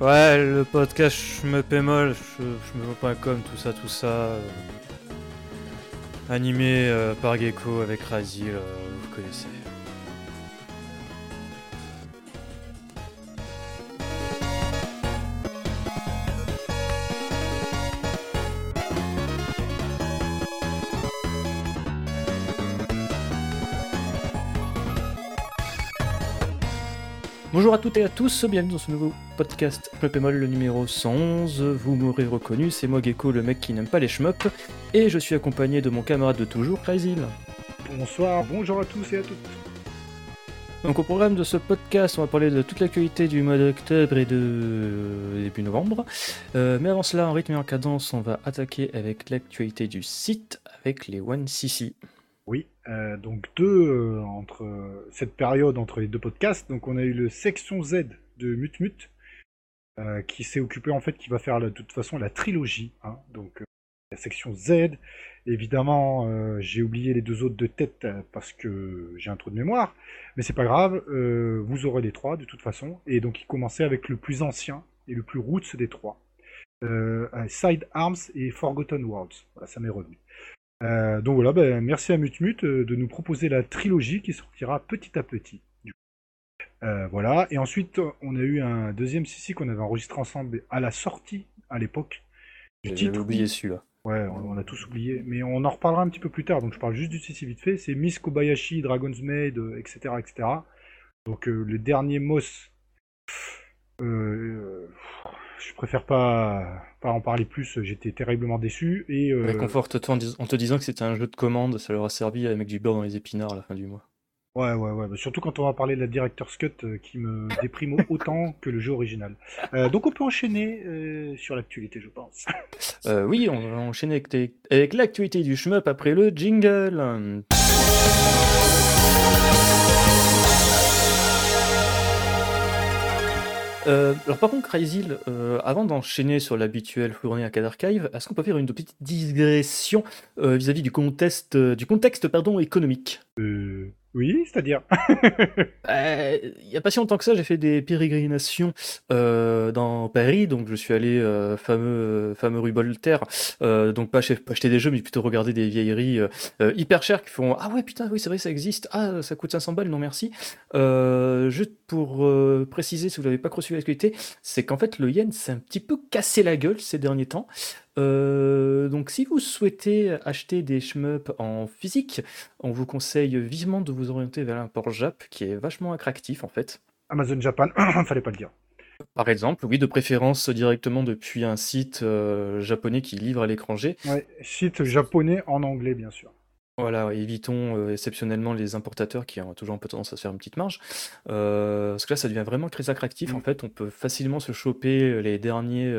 Ouais, le podcast me pémol, je, me comme tout ça, tout ça. euh, animé euh, par Gecko avec Razil, vous connaissez. Bonjour à toutes et à tous, bienvenue dans ce nouveau podcast me pémol, le numéro 111. Vous m'aurez reconnu, c'est moi Gecko, le mec qui n'aime pas les shmups, et je suis accompagné de mon camarade de toujours, Crazyl. Bonsoir, bonjour à tous et à toutes. Donc au programme de ce podcast, on va parler de toute l'actualité du mois d'octobre et de euh, début novembre. Euh, mais avant cela, en rythme et en cadence, on va attaquer avec l'actualité du site avec les One CC. Oui, euh, donc deux euh, entre cette période entre les deux podcasts. Donc on a eu le section Z de Mutmut euh, qui s'est occupé en fait qui va faire de toute façon la trilogie. hein. donc la section Z. Évidemment, j'ai oublié les deux autres de tête parce que j'ai un trou de mémoire, mais c'est pas grave. vous aurez les trois de toute façon. Et donc il commençait avec le plus ancien et le plus roots des trois. Side Arms et Forgotten Worlds. Voilà, ça m'est revenu. Euh, donc voilà, ben, merci à Mutmut euh, de nous proposer la trilogie qui sortira petit à petit. Euh, voilà, et ensuite on a eu un deuxième CC qu'on avait enregistré ensemble à la sortie à l'époque du titre. oublié celui-là. Ouais, on, on a tous oublié, mais on en reparlera un petit peu plus tard, donc je parle juste du CC vite fait. C'est Miss Kobayashi, Dragon's Maid, etc. etc. Donc euh, le dernier Moss, je préfère pas, pas en parler plus, j'étais terriblement déçu. Et, euh, Réconforte-toi en, dis- en te disant que c'était un jeu de commande, ça leur a servi à mettre du beurre dans les épinards à la fin du mois. Ouais, ouais, ouais. bah, surtout quand on va parler de la Director's Cut euh, qui me déprime autant que le jeu original. Euh, donc on peut enchaîner euh, sur l'actualité, je pense. Euh, oui, on va enchaîner avec, avec l'actualité du shmup après le jingle. Euh, alors par contre, Crazyl, euh, avant d'enchaîner sur l'habituel fourné à Archive, est-ce qu'on peut faire une petite digression euh, vis-à-vis du contexte, euh, du contexte pardon, économique? Oui, c'est-à-dire. Euh, Il n'y a pas si longtemps que ça, j'ai fait des pérégrinations euh, dans Paris, donc je suis allé euh, fameux fameux rue Voltaire, donc pas, ach- pas acheter des jeux, mais plutôt regarder des vieilleries hyper chères qui font ah ouais putain oui c'est vrai ça existe, ah ça coûte 500 balles non merci. Juste pour préciser si vous l'avez pas reçu l'actualité, c'est qu'en fait le yen s'est un petit peu cassé la gueule ces derniers temps. Euh, donc si vous souhaitez acheter des shmups en physique, on vous conseille vivement de vous orienter vers l'import Jap qui est vachement attractif en fait. Amazon Japan, fallait pas le dire. Par exemple, oui, de préférence directement depuis un site euh, japonais qui livre à l'étranger. Ouais, site japonais en anglais, bien sûr. Voilà, évitons euh, exceptionnellement les importateurs qui ont toujours un peu tendance à se faire une petite marge. Euh, parce que là, ça devient vraiment très attractif. Mm. En fait, on peut facilement se choper les derniers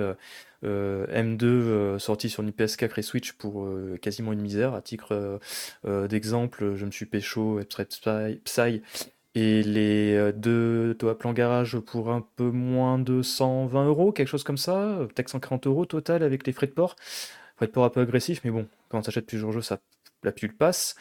M2 euh, sortis sur PS4 et Switch pour euh, quasiment une misère. À titre euh, euh, d'exemple, je me suis pécho et les euh, deux Toa Plan Garage pour un peu moins de 120 euros, quelque chose comme ça. euh, Peut-être 140 euros total avec les frais de port. Frais de port un peu agressif, mais bon, quand t'achètes plusieurs jeux, ça la pile passe.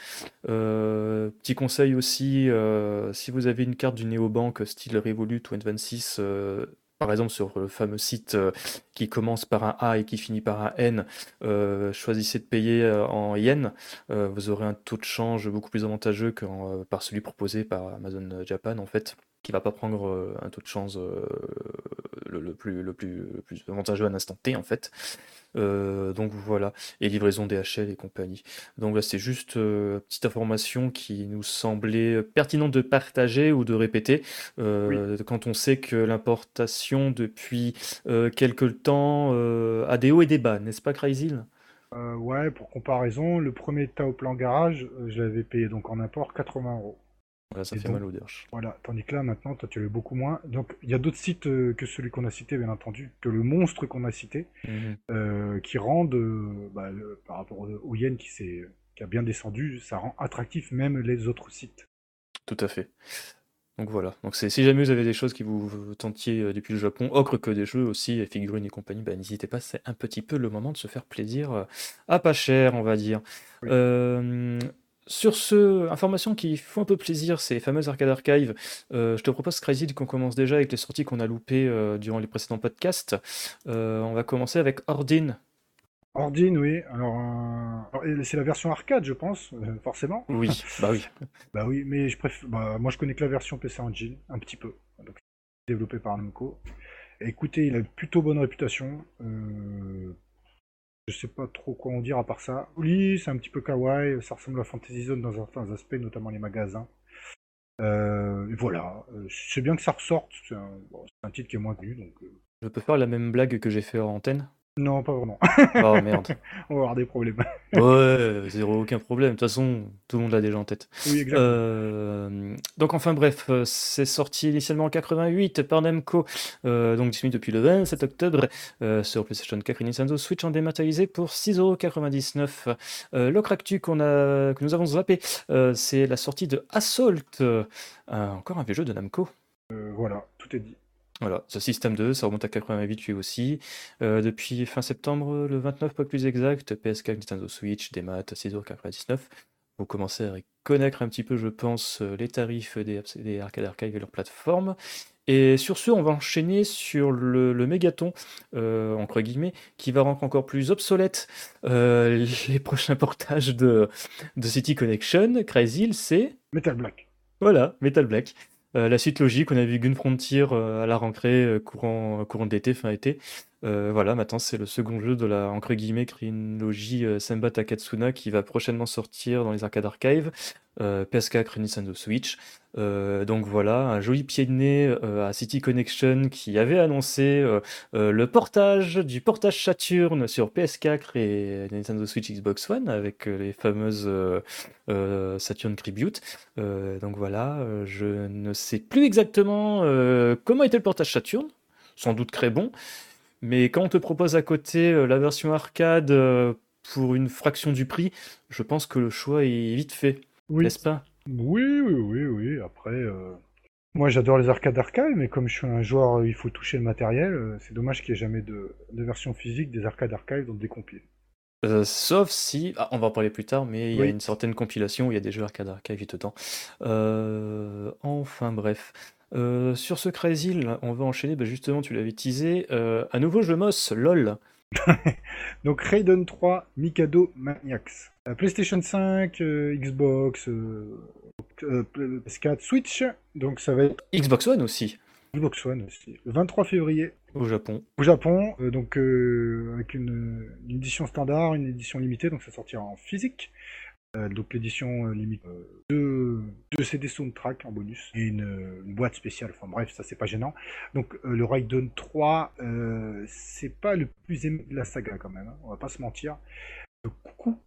Euh, petit conseil aussi, euh, si vous avez une carte du néobank style Revolut ou N26, euh, par exemple sur le fameux site euh, qui commence par un A et qui finit par un N, euh, choisissez de payer euh, en yens. Vous aurez un taux de change beaucoup plus avantageux que par celui proposé par Amazon Japan en fait, qui va pas prendre un taux de change le, le plus, le, plus, le plus avantageux à l'instant T en fait. Euh, donc voilà, et livraison DHL et compagnie. Donc là, c'est juste euh, petite information qui nous semblait pertinente de partager ou de répéter euh, quand on sait que l'importation depuis euh, quelques temps a des hauts et des bas, n'est-ce pas, Crazyl Euh, ouais, pour comparaison, le premier Tao Plan Garage, je l'avais payé donc en import 80 euros. Voilà, ça Et fait donc- mal au derche. Voilà, tandis que là, maintenant, toi, tu l'as beaucoup moins. Donc, il y a d'autres sites euh, que celui qu'on a cité, bien entendu, que le monstre qu'on a cité, Mhm. euh, qui rendent, euh, bah, le- par rapport au, yen qui, s'est- qui a bien descendu, ça rend attractif même les autres sites. Tout à fait. Donc voilà. Donc si jamais vous avez des choses qui vous, tentiez depuis le Japon, autre que des jeux aussi, figurines et compagnie, bah, n'hésitez pas, c'est un petit peu le moment de se faire plaisir à pas cher, on va dire. Oui. Sur ce, information qui font un peu plaisir, ces fameuses Arcade Archive, euh, je te propose, Crazy, qu'on commence déjà avec les sorties qu'on a loupées euh, durant les précédents podcasts. Euh, on va commencer avec Ordine. Ordine, oui. Alors, c'est la version arcade, je pense, forcément. Oui, bah oui. bah oui, mais je préfère. Bah, moi, je connais que la version PC Engine, un petit peu. développé par Namco. Écoutez, il a une plutôt bonne réputation. Je sais pas trop quoi en dire à part ça. Oui, c'est un petit peu kawaii, ça ressemble à Fantasy Zone dans certains aspects, notamment les magasins. Euh, voilà, euh, c'est bien que ça ressorte, c'est un, titre qui est moins connu. Euh. Je peux faire la même blague que j'ai fait en antenne non, pas vraiment. Oh merde. On va avoir des problèmes. ouais, zéro, aucun problème. De toute façon, tout le monde l'a déjà en tête. Oui, exactement. Euh, donc, enfin bref, euh, c'est sorti initialement en 88 par Namco, euh, donc disponible depuis le 27 octobre sur PlayStation 4 et Nintendo Switch en dématérialisé pour 6,99€. L'ocre qu'on a, que nous avons zappé, c'est la sortie de Assault, encore un vieux jeu de Namco. voilà, tout est dit. Voilà, ce système 2, ça remonte à 88 lui aussi. Euh, depuis fin septembre, le 29 pas plus exact, PS4, Nintendo Switch, des maths, 6,99€. Vous commencez à connaître un petit peu, je pense, euh, les tarifs des, des Arcade Archive et leur plateforme. Et sur ce, on va enchaîner sur le, le mégaton, euh, entre guillemets, qui va rendre encore plus obsolète les prochains portages de, de City Connection. Crazy, c'est... Metal Black. Voilà, Metal Black. Euh, la suite logique, on a vu Gun Frontier euh, à la rentrée, euh, courant, courant d'été, fin été. Voilà, maintenant c'est le second jeu de la entre guillemets chronologie Semba Takatsuna qui va prochainement sortir dans les arcades archives, PS4, Nintendo Switch. donc voilà, un joli pied de nez à City Connection qui avait annoncé le portage du portage Saturn sur PS4 et Nintendo Switch Xbox One avec les fameuses Saturn Tribute. donc voilà, je ne sais plus exactement comment était le portage Saturn, sans doute très bon. Mais quand on te propose à côté euh, la version arcade euh, pour une fraction du prix, je pense que le choix est vite fait. N'est-ce pas? Oui, oui, oui, oui. Après, euh, moi j'adore les arcades arcade, mais comme je suis un joueur, il faut toucher le matériel. C'est dommage qu'il n'y ait jamais de, version physique des arcades arcade dans des compiles. sauf si, ah, on va en parler plus tard, mais il y a une certaine compilation où il y a des jeux arcade arcade dedans. enfin bref. Euh, sur ce Crazy, on va enchaîner, bah, justement, tu l'avais teasé, euh, à nouveau je mosse, lol. Donc Raiden 3, Mikado Maniacs. Euh, PlayStation 5, Xbox, PS4, Switch, donc ça va être... Xbox One aussi. Xbox One aussi. Le 23 février. Au Japon. Au Japon, donc avec une, une, édition standard, une édition limitée, donc ça sortira en physique. Euh, donc l'édition euh, limite euh, deux, CD soundtrack en bonus et une, boîte spéciale. Enfin bref, ça c'est pas gênant. Donc le Raiden 3, c'est pas le plus aimé de la saga quand même. Hein, on va pas se mentir. Le coucou,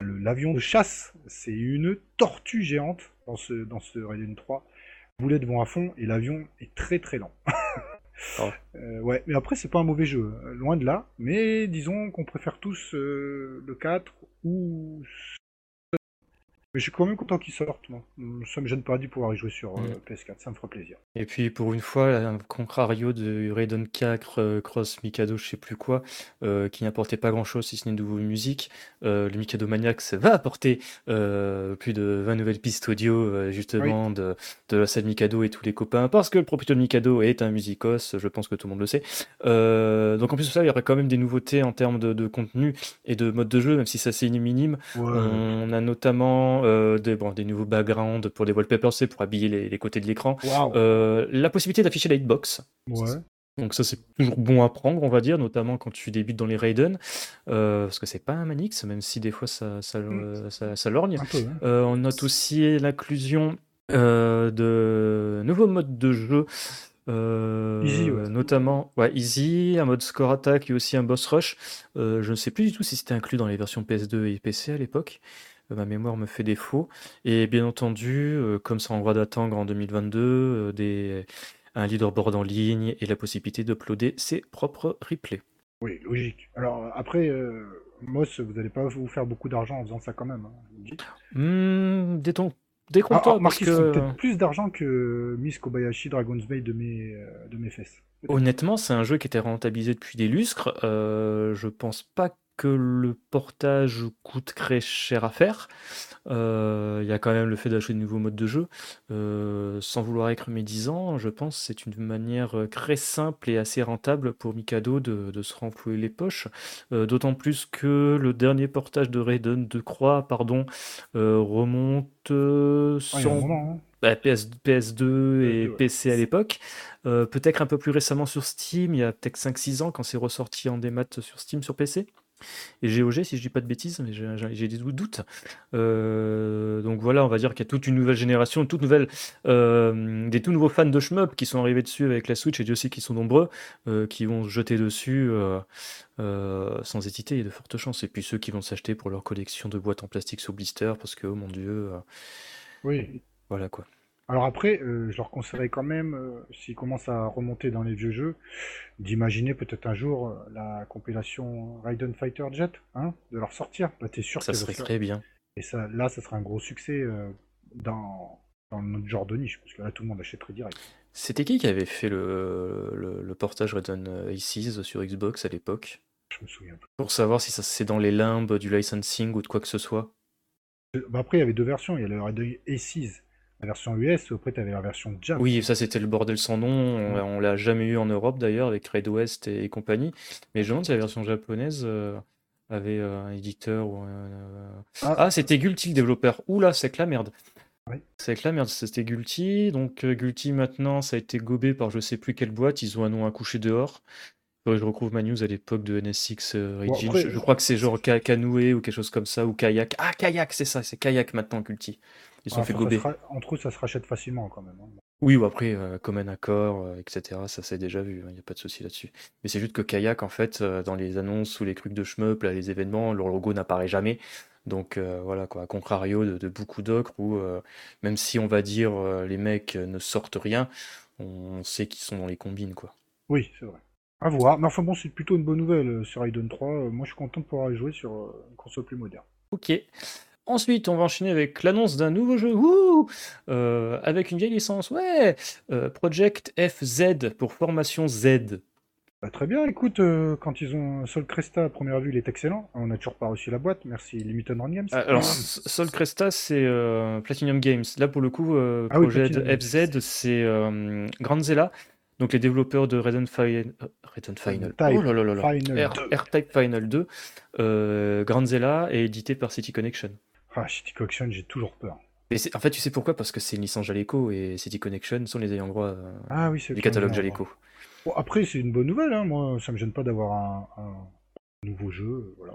l'avion de chasse, c'est une tortue géante dans ce dans ce Raiden 3. Boulettes vont à fond et l'avion est très très lent. Oh. ouais, mais après c'est pas un mauvais jeu, hein, loin de là. Mais disons qu'on préfère tous le 4 ou mais je suis quand même content qu'il sorte, moi. Ça me gêne pas d'y pouvoir y jouer sur euh, mm. PS4, ça me fera plaisir. Et puis pour une fois, un contrario de Raiden 4, euh, Cross Mikado, je sais plus quoi, euh, qui n'apportait pas grand chose si ce n'est de nouvelles musiques, le Mikado Maniacs va apporter plus de 20 nouvelles pistes audio, justement, de, de la salle Mikado et tous les copains, parce que le propriétaire de Mikado est un musicos, je pense que tout le monde le sait. donc en plus de ça, il y aurait quand même des nouveautés en termes de, contenu et de mode de jeu, même si ça c'est minime. On a notamment euh, des, bon, des nouveaux backgrounds pour les wallpapers, c'est pour habiller les, côtés de l'écran. Euh, la possibilité d'afficher la hitbox. Donc ça c'est toujours bon à prendre, on va dire, notamment quand tu débutes dans les Raiden, euh, parce que c'est pas un Manix, même si des fois ça, ça, mm. ça, lorgne. on note aussi l'inclusion de nouveaux modes de jeu. notamment ouais, Easy, un mode score attack et aussi un boss rush. je ne sais plus du tout si c'était inclus dans les versions PS2 et PC à l'époque ma mémoire me fait défaut. Et bien entendu, euh, comme ça en droit d'attendre en 2022, euh, des, un leaderboard en ligne et la possibilité d'uploader ses propres replays. Oui, logique. Alors après, euh, Moss, vous n'allez pas vous faire beaucoup d'argent en faisant ça quand même. Hein, mmh, Décompte-toi, ah, parce que... peut-être plus d'argent que Miss Kobayashi Dragon's Bay de mes, de mes fesses. Honnêtement, c'est un jeu qui était rentabilisé depuis des lustres. je pense pas que le portage coûte très cher à faire. Euh, il y a quand même le fait d'acheter de nouveaux modes de jeu. Euh, sans vouloir être médisant, je pense que c'est une manière très simple et assez rentable pour Mikado de, se renflouer les poches. D'autant plus que le dernier portage de Raiden de Croix pardon, remonte sans... Bah, PS, PS2 et PC à l'époque. Euh, peut-être un peu plus récemment sur Steam, il y a peut-être 5-6 ans quand c'est ressorti en démat sur Steam sur PC. Et GOG, si je dis pas de bêtises, mais j'ai des doutes. Euh, donc voilà, on va dire qu'il y a toute une nouvelle génération, toute nouvelle, euh, des tout nouveaux fans de shmup qui sont arrivés dessus avec la Switch, et Dieu sait qu'ils sont nombreux, qui vont se jeter dessus sans hésiter, il y a de fortes chances. Et puis ceux qui vont s'acheter pour leur collection de boîtes en plastique sous blister, parce que, oh mon dieu. oui. Voilà quoi. Alors après, euh, je leur conseillerais quand même, euh, s'ils commencent à remonter dans les vieux jeux, d'imaginer peut-être un jour euh, la compilation Raiden Fighter Jet, hein, de leur sortir. Bah, t'es sûr Ça serait très bien. Et ça, là, ça serait un gros succès dans, notre genre de niche, parce que là, tout le monde achèterait direct. C'était qui qui avait fait le, le, portage Raiden Aces sur Xbox à l'époque? Je me souviens pas. Pour savoir si ça c'est dans les limbes du licensing ou de quoi que ce soit. Bah après, il y avait deux versions. Il y a le Raiden Aces la version US, après tu avais la version Jap. Oui, ça c'était le bordel sans nom, on, l'a jamais eu en Europe d'ailleurs avec Red West et, compagnie, mais je me demande si la version japonaise euh, avait euh, un éditeur ou Ah, ah c'était Gulti le développeur, oula c'est que la merde. C'est que la merde, c'était Gulti, donc euh, Gulti maintenant ça a été gobé par je sais plus quelle boîte, ils ont un nom à coucher dehors. je retrouve ma news à l'époque de NSX Origin. je, crois que c'est genre Canoë ou quelque chose comme ça, ou Kayak. Ah, Kayak, c'est ça, c'est Kayak maintenant, Gulti. Ils sont fait gober. entre eux, ça se rachète facilement quand même. Hein. Oui, ou après, euh, comme un accord, euh, etc., ça s'est déjà vu, il hein, n'y a pas de souci là-dessus. Mais c'est juste que Kayak, en fait, euh, dans les annonces ou les trucs de shmup, les événements, leur logo n'apparaît jamais. Donc voilà, quoi, à contrario de, beaucoup d'autres où, même si on va dire les mecs ne sortent rien, on sait qu'ils sont dans les combines, quoi. Oui, c'est vrai. À voir. Mais enfin bon, c'est plutôt une bonne nouvelle sur Raiden 3. Moi, je suis content de pouvoir y jouer sur une console plus moderne. Ok. Ensuite, on va enchaîner avec l'annonce d'un nouveau jeu, euh, avec une vieille licence, ouais, euh, Project FZ pour formation Z. Bah, très bien, écoute, euh, quand ils ont Sol Cresta à première vue, il est excellent. On n'a toujours pas reçu la boîte, merci Limited Run Games. alors, Sol Cresta, c'est Platinum Games. Là, pour le coup, ah Project FZ, c'est Granzella. Donc les développeurs de Red Final, Final. oh là là là R-Type Final 2, Granzella est édité par City Connection. Ah, City Connection, j'ai toujours peur. en fait, tu sais pourquoi? Parce que c'est une licence Jaleco et City Connection sont les ayants droit euh, ah, oui, du catalogue Jaleco. Bon, après, c'est une bonne nouvelle. Hein. Moi, ça me gêne pas d'avoir un, nouveau jeu. Voilà.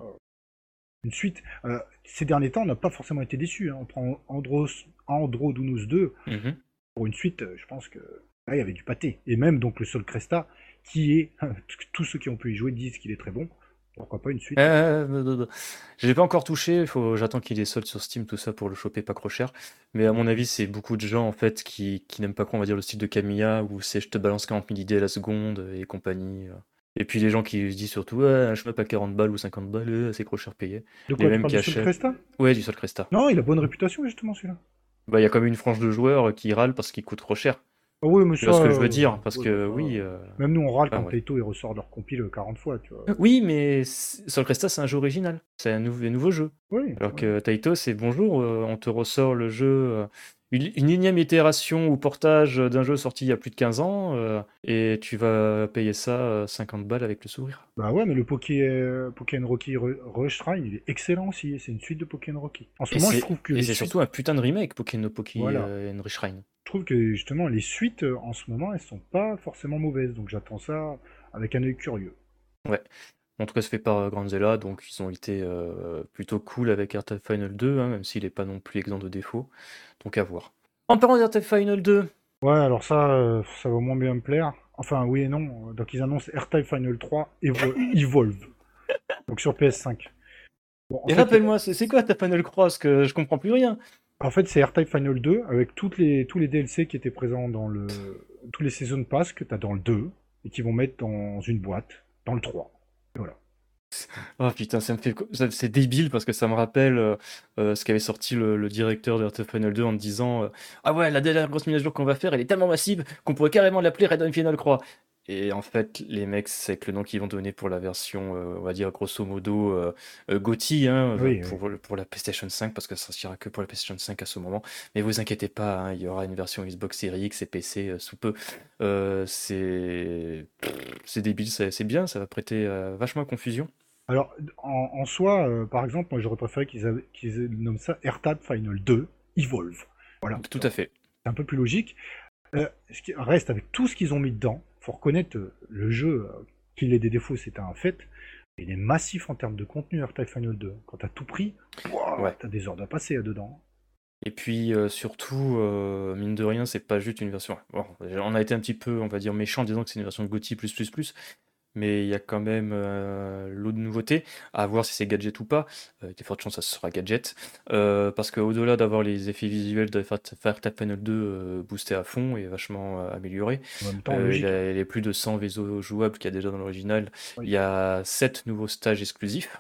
Une suite. Euh, ces derniers temps, on n'a pas forcément été déçus. Hein. On prend Andros, Andro 2. Mhm. Pour une suite, euh, je pense que là, il y avait du pâté. Et même donc le Sol Cresta, qui est. Tous ceux qui ont pu y jouer disent qu'il est très bon. Pourquoi pas une suite? Euh, Je l'ai pas encore touché, faut... j'attends qu'il est solde sur Steam, tout ça, pour le choper pas trop cher. Mais à mon avis, c'est beaucoup de gens en fait qui, qui n'aiment pas quoi, on va dire, le style de Camilla, où c'est je te balance 40 000 idées à la seconde et compagnie. Euh. Et puis les gens qui se disent surtout, ouais, un chemin pas 40 balles ou 50 balles, euh, c'est trop cher payé. De quoi, les mêmes qui achètent. Cresta? Ouais, du Sol Cresta. Non, il a bonne réputation justement celui-là. Bah, il y a quand même une frange de joueurs qui râlent parce qu'il coûte trop cher. Ah oui, mais ce que je veux dire, parce que oui. Euh, même nous, on râle quand Taito il ressort leur compile 40 fois, tu vois. Oui, mais Sol Cresta, c'est un jeu original. C'est un, nouveau jeu. Oui. Alors que Taito, c'est bonjour, euh, on te ressort le jeu. Euh, une, une, énième itération ou portage d'un jeu sorti il y a plus de 15 ans, et tu vas payer ça 50 balles avec le sourire. Bah ouais, mais le Pokémon Rocky Rush Shrine, il est excellent aussi. C'est une suite de Pokémon Rocky. En ce moment, je trouve que. Et c'est surtout un putain de remake, Pokémon Pokémon Rush Shrine je trouve que justement les suites euh, en ce moment elles sont pas forcément mauvaises, donc j'attends ça avec un œil curieux. Ouais. En tout cas, ça fait par euh, Granzella, donc ils ont été euh, plutôt cool avec AirTag Final 2, hein, même s'il n'est pas non plus exempt de défauts. Donc à voir. En parlant d'AirTag Final 2. Ouais, alors ça, ça va moins bien me plaire. Enfin, oui et non. Donc ils annoncent AirType Final 3 Evolve. donc sur PS5. et rappelle-moi, c'est quoi ta Final Cross que je comprends plus rien en fait, c'est R-Type Final 2 avec toutes les, tous les DLC qui étaient présents dans le. tous les Season Pass que tu as dans le 2 et qui vont mettre dans une boîte dans le 3. Oh putain, ça me fait. C'est débile parce que ça me rappelle euh, euh, ce qu'avait sorti le, directeur de Final 2 en disant euh, Ah ouais, la dernière grosse mise à jour qu'on va faire, elle est tellement massive qu'on pourrait carrément l'appeler Red Final Croix. Et en fait, les mecs, c'est le nom qu'ils vont donner pour la version, euh, on va dire grosso modo, euh, euh GOTY, hein, pour, pour la PlayStation 5, parce que ça sortira que pour la PlayStation 5 à ce moment. Mais vous inquiétez pas, hein, il y aura une version Xbox Series X et PC sous peu. c'est c'est débile, c'est bien, ça va prêter vachement à confusion. Alors, en, soi, par exemple, moi j'aurais préféré qu'ils nomment ça AirTag Final 2 Evolve. Voilà. Tout à fait. C'est un peu plus logique. ce qui reste avec tout ce qu'ils ont mis dedans, faut reconnaître euh, le jeu, euh, qu'il ait des défauts, c'est un fait. Il est massif en termes de contenu, AirTag Final 2. Quand t'as tout pris, t'as des heures à passer là-dedans. Et puis euh, surtout, mine de rien, c'est pas juste une version. on a été un petit peu, on va dire, méchant en disant que c'est une version GOTY mais il y a quand même euh, l'eau de nouveauté, à voir si c'est gadget ou pas. Euh, il y a fortes chances que ça sera gadget. Euh, parce qu'au-delà d'avoir les effets visuels de Fire Tap Panel 2 boostés à fond et vachement améliorés, il y a les plus de 100 vaisseaux jouables qu'il y a déjà dans l'original. Il y a 7 nouveaux stages exclusifs.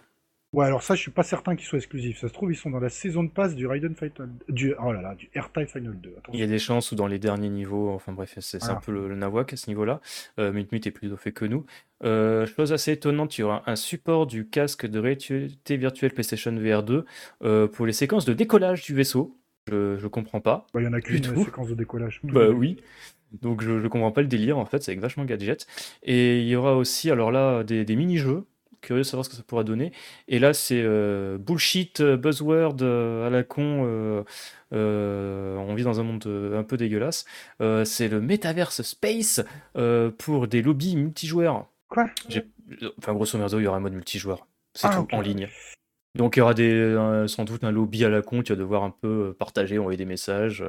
Ouais, alors ça, je suis pas certain qu'ils soient exclusifs. Ça se trouve, ils sont dans la saison de passe du Raiden Final... du oh là là, du AirType Final 2. Il y a des chances ou dans les derniers niveaux. Enfin bref, c'est un peu le, nawak à ce niveau-là. Euh, Mutmut est plus au fait que nous. Euh, chose assez étonnante, il y aura un support du casque de réalité virtuelle PlayStation VR 2 euh, pour les séquences de décollage du vaisseau. Je, je comprends pas. Bah, il y en a qu'une séquence de décollage. Bah oui. Donc je, je comprends pas le délire en fait, c'est avec vachement gadget. Et il y aura aussi alors là des, des mini-jeux curieux de savoir ce que ça pourra donner. Et là, c'est euh, bullshit, euh, buzzword euh, à la con. on vit dans un monde un peu dégueulasse. c'est le Metaverse Space pour des lobbies multijoueurs. Quoi? Enfin, grosso modo, il y aura un mode multijoueur. C'est ah, tout en ligne. Donc il y aura des, sans doute un lobby à la con, tu vas devoir un peu partager, envoyer des messages,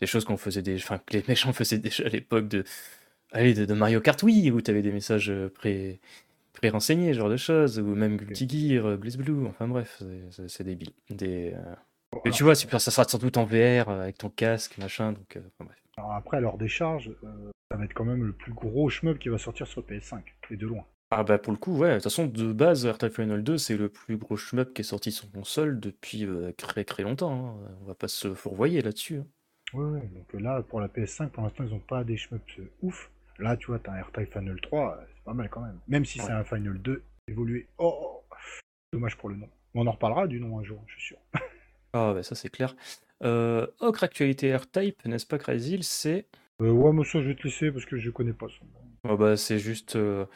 des choses qu'on faisait des, enfin que les méchants faisaient déjà à l'époque de, allez, de, Mario Kart Wii, où tu avais des messages pré, pré-renseigné, genre de choses, ou même Guilty Gear, euh, Blue, enfin bref, c'est débile. Des, euh, Mais tu vois, ça sera sans doute en VR, euh, avec ton casque, machin, donc bref. Alors après, lors des charges, ça va être quand même le plus gros shmup qui va sortir sur PS5, et de loin. Ah bah pour le coup, ouais, de toute façon, de base, AirTag Final 2, c'est le plus gros shmup qui est sorti sur console depuis très très longtemps, hein. on va pas se fourvoyer là-dessus. Hein. Ouais, ouais, donc là, pour la PS5, pour l'instant, ils ont pas des shmups ouf. Là, tu vois, t'as un AirTag Final 3, c'est pas mal quand même. Même si c'est un Final 2 évolué. Oh, Dommage pour le nom. On en reparlera du nom un jour, je suis sûr. ah, bah ça c'est clair. Euh, autre actualité AirType, n'est-ce pas, Crazy C'est. Euh, ouais, moi ça je vais te laisser parce que je connais pas son nom. Oh, bah, c'est juste euh,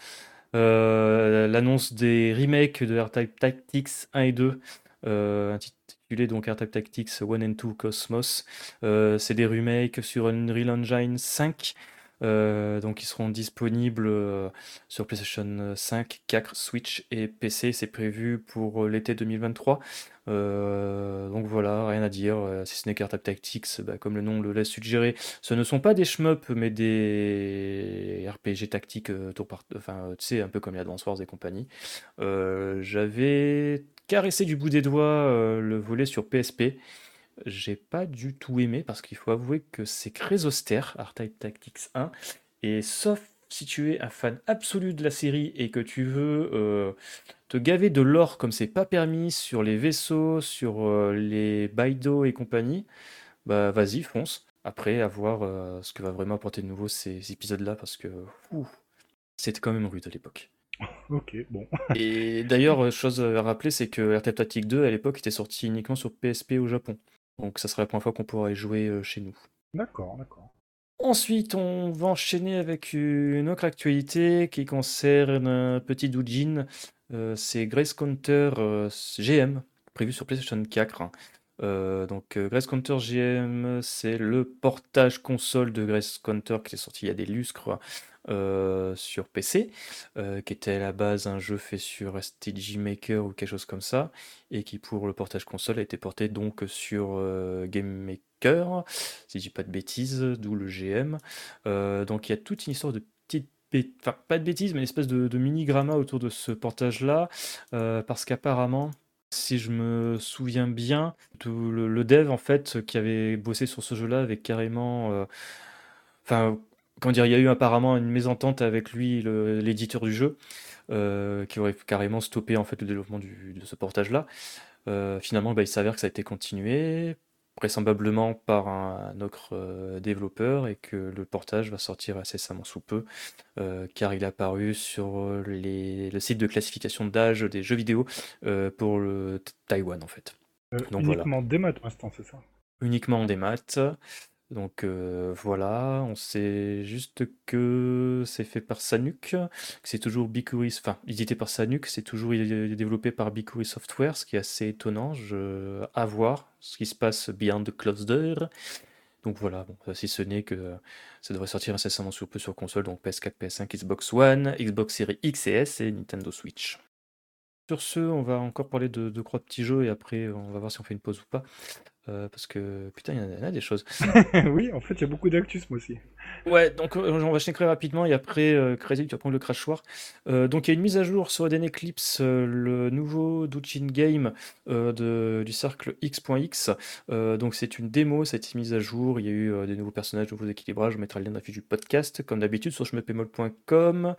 euh, l'annonce des remakes de AirType Tactics 1 et 2, intitulé donc AirType Tactics 1 and 2 Cosmos. c'est des remakes sur Unreal Engine 5. Euh, donc ils seront disponibles euh, sur PlayStation 5, 4, Switch et PC. C'est prévu pour euh, l'été 2023. donc voilà, rien à dire. si ce n'est Cartap Tactics, bah, comme le nom le laisse suggérer, ce ne sont pas des shmups, mais des RPG tactiques, enfin, tu sais, un peu comme les Advance Wars et compagnie. J'avais caressé du bout des doigts le volet sur PSP. J'ai pas du tout aimé parce qu'il faut avouer que c'est très austère, R-Type Tactics 1, et sauf si tu es un fan absolu de la série et que tu veux euh, te gaver de l'or comme c'est pas permis sur les vaisseaux, sur euh, les Baido et compagnie, bah vas-y, fonce. Après, à voir euh, ce que va vraiment apporter de nouveau ces épisodes-là parce que c'était quand même rude à l'époque. Ok, bon. et d'ailleurs, chose à rappeler, c'est que R-Type Tactics 2 à l'époque était sorti uniquement sur PSP au Japon. Donc ça serait la première fois qu'on pourrait jouer euh, chez nous. D'accord, d'accord. Ensuite, on va enchaîner avec une autre actualité qui concerne un petit doujin. Euh, c'est Grace Counter euh, GM, prévu sur PlayStation 4. Donc Grace Counter GM, c'est le portage console de Grace Counter qui est sorti il y a des lustres euh, sur PC, euh, qui était à la base un jeu fait sur STG Maker ou quelque chose comme ça, et qui pour le portage console a été porté donc sur euh, Game Maker, si je dis pas de bêtises, d'où le GM. donc il y a toute une histoire de petites enfin pas de bêtises, mais une espèce de, mini-gramma autour de ce portage-là, parce qu'apparemment, si je me souviens bien, le, dev en fait qui avait bossé sur ce jeu-là avait carrément, enfin comment dire, il y a eu apparemment une mésentente avec lui, l'éditeur du jeu, euh, qui aurait carrément stoppé en fait le développement de ce portage-là. Euh, finalement, bah, il s'avère que ça a été continué vraisemblablement par un, autre développeur et que le portage va sortir incessamment sous peu, car il est apparu sur les, le site de classification d'âge des jeux vidéo pour le Taïwan en fait. uniquement des maths pour l'instant, c'est ça? Uniquement en démat. Donc voilà, on sait juste que c'est fait par Sanuk, que c'est toujours Bikuri, enfin édité par Sanuk, c'est toujours développé par Bikuri Software, ce qui est assez étonnant, à voir ce qui se passe behind the closed door. Donc voilà, bon, si ce n'est que ça devrait sortir incessamment sous peu sur console, donc PS4, PS5, Xbox One, Xbox Series X et S et Nintendo Switch. Sur ce, on va encore parler de, de trois petits jeux et après on va voir si on fait une pause ou pas. Euh, parce que putain, il y, en a des choses. oui, en fait, il y a beaucoup d'actus, moi aussi. Ouais, donc euh, on va très rapidement et après, euh, Crazy, tu vas prendre le crachoir. Donc il y a une mise à jour sur Eden Eclipse, le nouveau Douchin Game de, du cercle X.X. donc c'est une démo, cette mise à jour. Il y a eu des nouveaux personnages, de nouveaux équilibrages. Je mettrai le lien dans la fiche du podcast, comme d'habitude, sur chmepemol.com.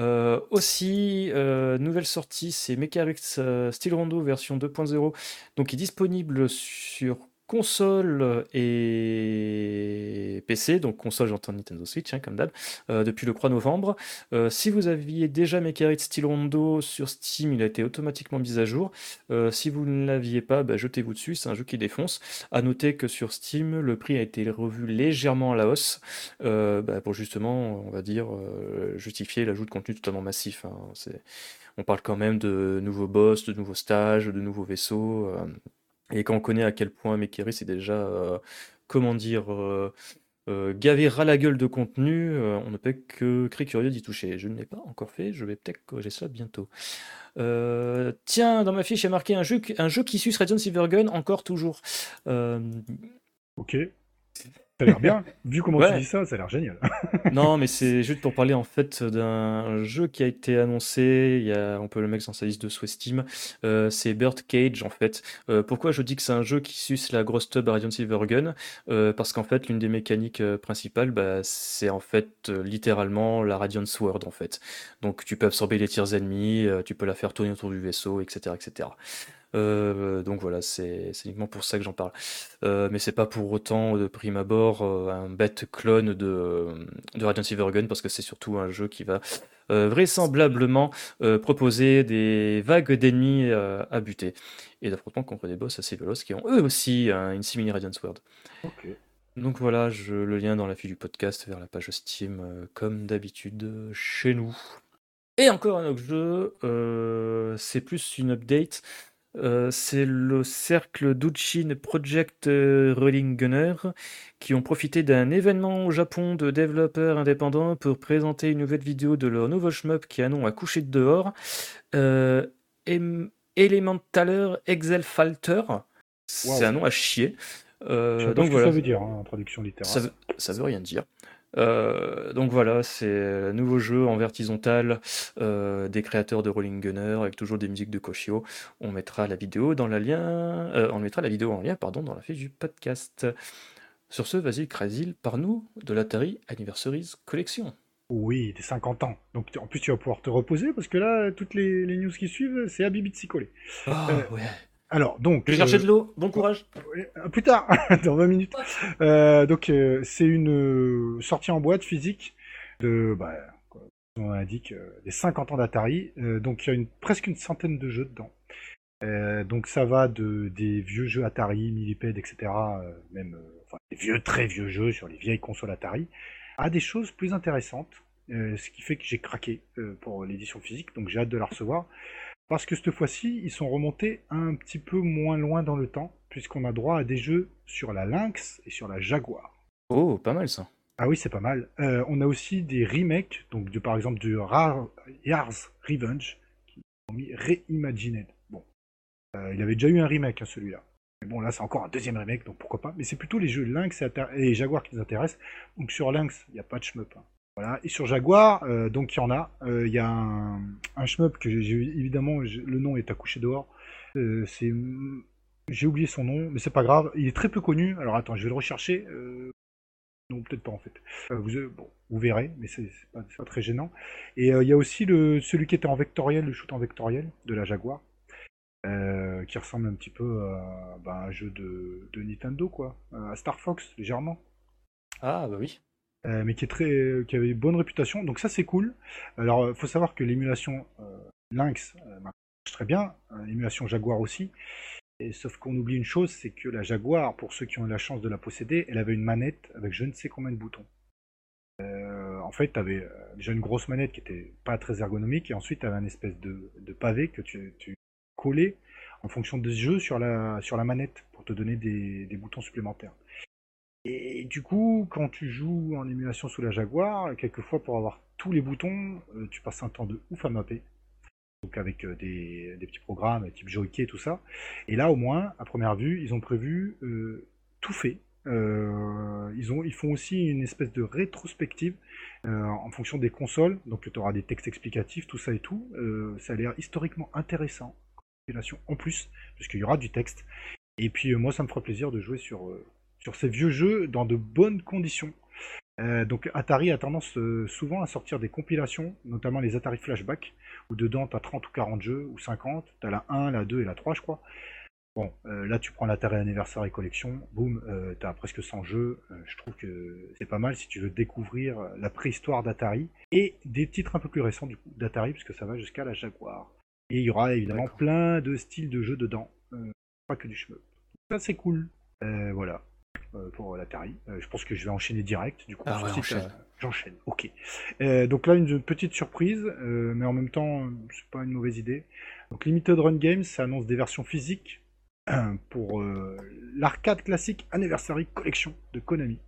Euh, aussi, nouvelle sortie, c'est Mecharex Steel Rondo version 2.0, donc est disponible sur console et PC, donc console j'entends Nintendo Switch hein, comme d'hab, euh, depuis le 3 novembre. Euh, si vous aviez déjà Mecharit Steel Rondo sur Steam, il a été automatiquement mis à jour. Euh, si vous ne l'aviez pas, bah, jetez-vous dessus, c'est un jeu qui défonce. A noter que sur Steam, le prix a été revu légèrement à la hausse, bah, pour justement, on va dire, justifier l'ajout de contenu totalement massif. Hein. On parle quand même de nouveaux boss, de nouveaux stages, de nouveaux vaisseaux. Et quand on connaît à quel point Mekiri c'est déjà, euh, comment dire, euh, euh, gavé la gueule de contenu, on ne peut que créer curieux d'y toucher. Je ne l'ai pas encore fait, je vais peut-être corriger ça bientôt. tiens, dans ma fiche, a marqué un jeu, un jeu qui suce Red Silvergun, encore toujours. Ok. Ça a l'air bien. Vu comment tu dis ça, ça a l'air génial. non, mais c'est juste pour parler en fait d'un jeu qui a été annoncé. Il y a, on peut le mettre dans sa liste de sous Steam. Euh, c'est Bird Cage en fait. Euh, pourquoi je dis que c'est un jeu qui suce la grosse tub à Radiant Silvergun euh, Parce qu'en fait, l'une des mécaniques principales, bah, c'est en fait littéralement la Radiant Sword en fait. Donc tu peux absorber les tirs ennemis, tu peux la faire tourner autour du vaisseau, etc., etc. Euh, donc voilà, c'est uniquement pour ça que j'en parle. Euh, mais c'est pas pour autant de prime abord euh, un bête clone de, de Radiant Silvergun parce que c'est surtout un jeu qui va vraisemblablement proposer des vagues d'ennemis à buter et d'affrontements contre des boss assez véloces qui ont eux aussi une simili Radiant Sword. Donc voilà, je, le lien dans la fiche du podcast vers la page Steam, comme d'habitude chez nous. Et encore un autre jeu, c'est plus une update. Euh, c'est le cercle Duchin Project euh, Rolling Gunner qui ont profité d'un événement au Japon de développeurs indépendants pour présenter une nouvelle vidéo de leur nouveau shmup qui a nom à coucher de dehors. Euh, Elementaler Exelfalter. C'est un nom à chier. Euh, donc voilà. ça veut dire hein, en traduction littérale. ça veut rien dire. Euh, donc voilà, c'est un nouveau jeu en verticale euh, des créateurs de Rolling Gunner avec toujours des musiques de Koshio. On mettra la vidéo dans la lien, euh, on mettra la vidéo en lien pardon dans la fiche du podcast. Sur ce, vas-y Krasil, par nous de l'Atari Anniversaries Collection. Oui, des 50 ans. Donc en plus tu vas pouvoir te reposer parce que là, toutes les, news qui suivent, c'est à Bibi de s'y coller. Ah, ouais. Alors, donc. Je vais chercher de l'eau. Bon courage. Euh, plus tard, dans 20 minutes. Euh, donc, euh, c'est une sortie en boîte physique de, bah, on indique, des 50 ans d'Atari. donc, il y a une, presque une centaine de jeux dedans. donc, ça va de des vieux jeux Atari, Millipede, etc., même enfin, des vieux, très vieux jeux sur les vieilles consoles Atari, à des choses plus intéressantes. ce qui fait que j'ai craqué pour l'édition physique, donc j'ai hâte de la recevoir. Parce que cette fois-ci, ils sont remontés un petit peu moins loin dans le temps, puisqu'on a droit à des jeux sur la Lynx et sur la Jaguar. Oh, pas mal ça. Ah oui, c'est pas mal. Euh, on a aussi des remakes, donc de, par exemple du Rare Yars Revenge, qui ont mis Reimagined. Bon, euh, il avait déjà eu un remake, hein, celui-là. Mais bon, là, c'est encore un deuxième remake, donc pourquoi pas. Mais c'est plutôt les jeux Lynx et, Jaguar qui nous intéressent. Donc sur Lynx, il n'y a pas de shmup. Hein. Voilà. Et sur Jaguar, euh, donc il y en a. Euh, il y a un, un shmup que j'ai évidemment le nom est accouché dehors. Euh, c'est j'ai oublié son nom, mais c'est pas grave. Il est très peu connu. Alors attends, je vais le rechercher. Non, peut-être pas en fait. vous, bon, vous verrez, mais c'est pas, pas, très gênant. Et il y a aussi le, celui qui était en vectoriel, le shoot en vectoriel de la Jaguar. qui ressemble un petit peu à bah, un jeu de, de, Nintendo, quoi, à Star Fox, légèrement. Ah, bah oui. Mais qui, est très, qui avait une bonne réputation, donc ça c'est cool. Alors, il faut savoir que l'émulation Lynx marche très bien, l'émulation Jaguar aussi. Sauf qu'on oublie une chose, c'est que la Jaguar, pour ceux qui ont eu la chance de la posséder, elle avait une manette avec je ne sais combien de boutons. Euh, en fait, tu avais euh, déjà une grosse manette qui était pas très ergonomique, et ensuite tu avais un espèce de, pavé que tu, collais en fonction des jeux sur la, sur la manette pour te donner des, boutons supplémentaires. Et du coup, quand tu joues en émulation sous la Jaguar, quelquefois pour avoir tous les boutons, euh, tu passes un temps de ouf à mapper donc avec euh, des, petits programmes type Joyke et tout ça. Et là, au moins, à première vue, ils ont prévu euh, tout fait. Ils font aussi une espèce de rétrospective en fonction des consoles. Donc, tu auras des textes explicatifs, tout ça et tout. ça a l'air historiquement intéressant. En plus, puisqu'il y aura du texte. Et puis, moi, ça me fera plaisir de jouer sur, sur ces vieux jeux dans de bonnes conditions. Euh, donc Atari a tendance euh, souvent à sortir des compilations, notamment les Atari Flashback, où dedans tu as 30 ou 40 jeux, ou 50, tu as la 1, la 2 et la 3 je crois. Bon, euh, là tu prends l'Atari Anniversary Collection, boum, tu as presque 100 jeux, je trouve que c'est pas mal si tu veux découvrir la préhistoire d'Atari, et des titres un peu plus récents du coup d'Atari, puisque ça va jusqu'à la Jaguar. Et il y aura évidemment plein de styles de jeux dedans, pas que du chemin. Ça c'est cool. voilà. Euh, pour l'Atari. Euh, je pense que je vais enchaîner direct. Du coup, ah j'enchaîne. Ok. Euh, donc là, une petite surprise, mais en même temps, c'est pas une mauvaise idée. Donc Limited Run Games, ça annonce des versions physiques pour l'arcade classique Anniversary Collection de Konami.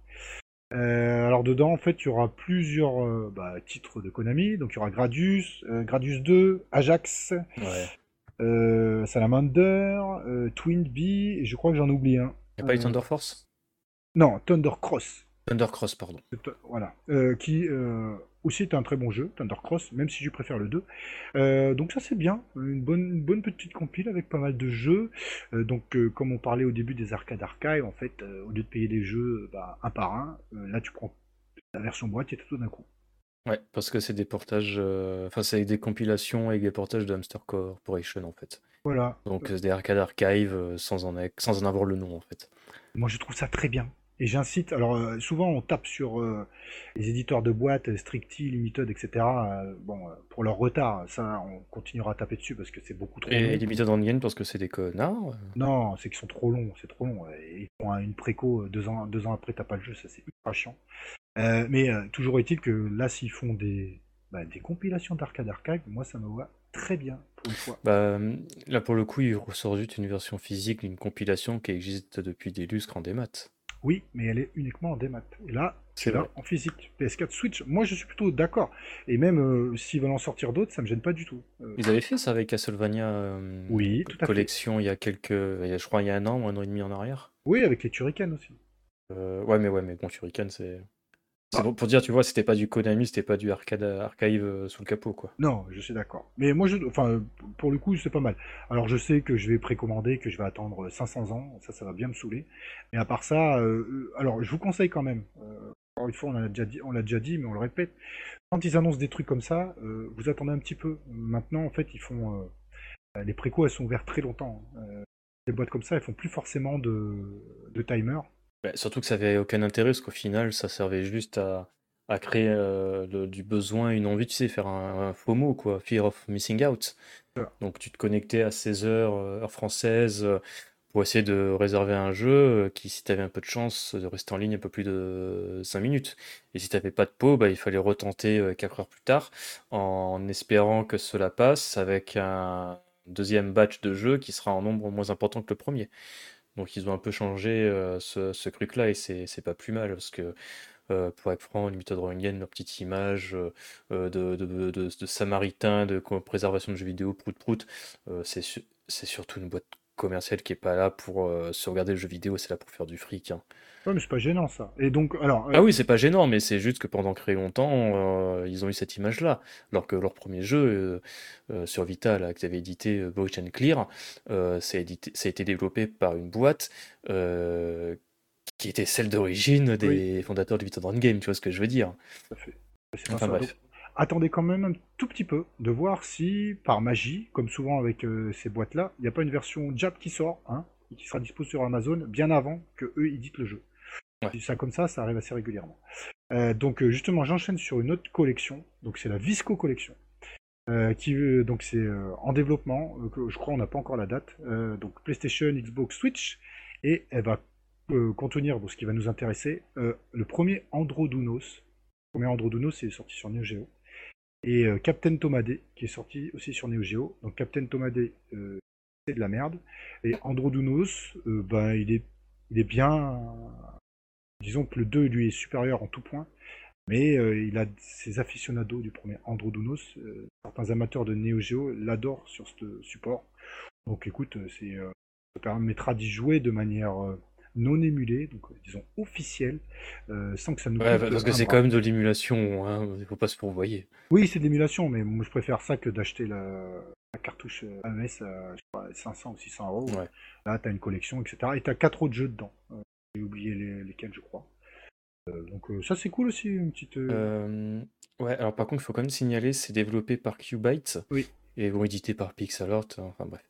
alors dedans, en fait, il y aura plusieurs bah, titres de Konami. Donc il y aura Gradius, Gradius 2, Ajax, Salamander, Twin Bee, et je crois que j'en oublie un. Il n'y a pas eu Thunder Force? Non, Thunder Cross. Thunder Cross, pardon. Voilà. Euh, qui euh, aussi est un très bon jeu, Thunder Cross, même si je préfère le 2. Euh, donc ça c'est bien, une bonne, bonne petite compile avec pas mal de jeux. donc comme on parlait au début des arcades archives, en fait, au lieu de payer des jeux bah, un par un, là tu prends la version boîte et tout d'un coup. Ouais, parce que c'est des portages, enfin c'est des compilations et des portages de Hamster Corporation en fait. Voilà. Donc c'est des arcades archives sans en, sans en avoir le nom en fait. Moi je trouve ça très bien. Et j'incite, alors euh, souvent on tape sur euh, les éditeurs de boîtes, Stricty, Limited, etc. Euh, bon, pour leur retard, ça on continuera à taper dessus parce que c'est beaucoup trop Et Limited Game parce que c'est des connards Non, c'est qu'ils sont trop longs, c'est trop long. ils font une préco deux ans, deux ans après, t'as pas le jeu, ça c'est ultra chiant. mais toujours est-il que là, s'ils font des, bah, des compilations d'arcade arcade, moi ça me va très bien pour une fois. Bah, là pour le coup, il ressort juste une version physique, une compilation qui existe depuis des lustres en démat. Oui, mais elle est uniquement en démat. Et là, c'est là en physique. PS4 Switch, moi je suis plutôt d'accord. Et même euh, s'ils veulent en sortir d'autres, ça me gêne pas du tout. Euh, Ils avaient fait ça avec Castlevania euh, oui, tout à Collection il y a quelques. je crois il y a un an ou un an et demi en arrière. Oui, avec les Turrican aussi. ouais, mais ouais, mais bon, Turrican, c'est. Pour dire, tu vois, c'était pas du Konami, c'était pas du arcade archive euh, sous le capot, quoi. Non, je suis d'accord. Mais moi, enfin, pour le coup, c'est pas mal. Alors, je sais que je vais précommander, que je vais attendre 500 ans, ça, ça va bien me saouler. Mais à part ça, euh, alors, je vous conseille quand même. Euh, encore une fois, on l'a déjà dit, on l'a déjà dit, mais on le répète. Quand ils annoncent des trucs comme ça, vous attendez un petit peu. Maintenant, en fait, ils font les précos, elles sont ouvertes très longtemps. les boîtes comme ça, elles font plus forcément de, de timer. Bah, surtout que ça avait aucun intérêt, parce qu'au final, ça servait juste à, créer euh, du besoin, une envie, tu sais, faire un, faux mot, quoi, Fear of Missing Out. Donc tu te connectais à 16 heures, euh, heure française, euh, pour essayer de réserver un jeu qui, si tu avais un peu de chance, de rester en ligne un peu plus de 5 minutes. Et si tu n'avais pas de pot, bah, il fallait retenter 4 heures plus tard, en espérant que cela passe avec un deuxième batch de jeu qui sera en nombre moins important que le premier. Donc ils ont un peu changé euh, ce, truc-là et c'est pas plus mal parce que euh, pour être franc, Limited Run leur petite image euh, de, de, samaritain, de préservation de jeux vidéo, prout prout, c'est surtout une boîte commerciale qui est pas là pour se regarder le jeu vidéo, c'est là pour faire du fric. Hein. Ouais, mais c'est pas gênant ça. Et donc, alors. Ah oui, c'est pas gênant, mais c'est juste que pendant très longtemps, euh, ils ont eu cette image-là. Alors que leur premier jeu euh, euh, sur Vita, là, qu'ils avaient édité Voice and Clear, ça, édité, ça a été développé par une boîte qui était celle d'origine des fondateurs de Vita Drone Game, tu vois ce que je veux dire. Enfin, bref. Attendez quand même un tout petit peu de voir si, par magie, comme souvent avec euh, ces boîtes-là, il n'y a pas une version Jap qui sort, hein, et qui sera dispo sur Amazon bien avant que eux éditent le jeu. Ouais. Ça comme ça, ça arrive assez régulièrement. Euh, donc euh, justement, j'enchaîne sur une autre collection. Donc c'est la Visco collection. Euh, qui donc c'est en développement, je crois on n'a pas encore la date. Donc PlayStation, Xbox, Switch, et elle va contenir bon, ce qui va nous intéresser le premier Androdounos. Le premier Androdounos c'est sorti sur Neo Geo et euh, Captain Tomade qui est sorti aussi sur Neo Geo. Donc Captain Tomade euh, c'est de la merde. Et Androdounos euh, ben il est il est bien disons que le 2 lui est supérieur en tout point. Mais euh, il a ses aficionados du premier Androdounos euh, certains amateurs de Neo Geo l'adorent sur ce support. Donc écoute c'est ça permettra d'y jouer de manière non émulée donc euh, disons officielle euh, sans que ça nous Ouais, parce que c'est quand même de l'émulation, hein, il faut pas se pourvoyer. Oui, c'est de l'émulation, mais moi je préfère ça que d'acheter la, la cartouche euh, AES à je sais pas, 500 ou 600 euros. Ouais. Là, t'as une collection, etc. Et t'as quatre autres jeux dedans. Euh, J'ai oublié les- lesquels, je crois. Euh, donc euh, ça, c'est cool aussi, une petite. euh, Euh, ouais, alors par contre, il faut quand même signaler, c'est développé par Qbyte Oui. et bon, édité par Pixelart, hein, enfin bref.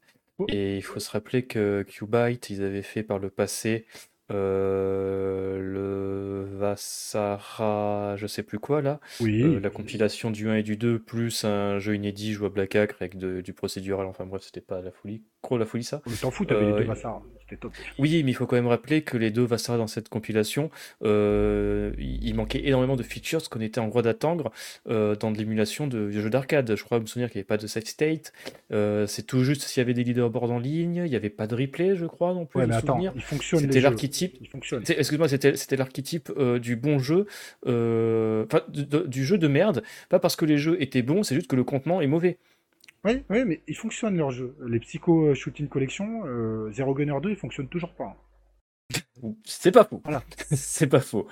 Et il faut se rappeler que Qbyte, ils avaient fait par le passé euh, le Vassara, je sais plus quoi là, Oui. euh, la compilation du 1 et du 2, plus un jeu inédit jouable à 4 avec de- du procédural, enfin bref, c'était pas la folie, gros la folie ça. Mais T'en fous, t'avais les Euh, deux Vassar. C'était top. Oui, mais il faut quand même rappeler que les deux Vassara dans cette compilation, euh, il manquait énormément de features qu'on était en droit d'attendre euh, dans de l'émulation de, de jeux d'arcade. Je crois me souvenir qu'il n'y avait pas de save state. Euh, c'est tout juste s'il y avait des leaderboards en ligne. Il n'y avait pas de replay, je crois, non plus. Ouais, mais attends, il fonctionne. C'était jeux. L'archétype. Excuse-moi, c'était l'archétype euh, du bon jeu, euh, enfin de- de- du jeu de merde. Pas parce que les jeux étaient bons, c'est juste que le contenant est mauvais. Oui, oui, mais ils fonctionnent leurs jeux. Les Psycho Shooting Collection, euh, Zero Gunner 2, ils fonctionnent toujours pas. C'est pas faux. Voilà. c'est pas faux.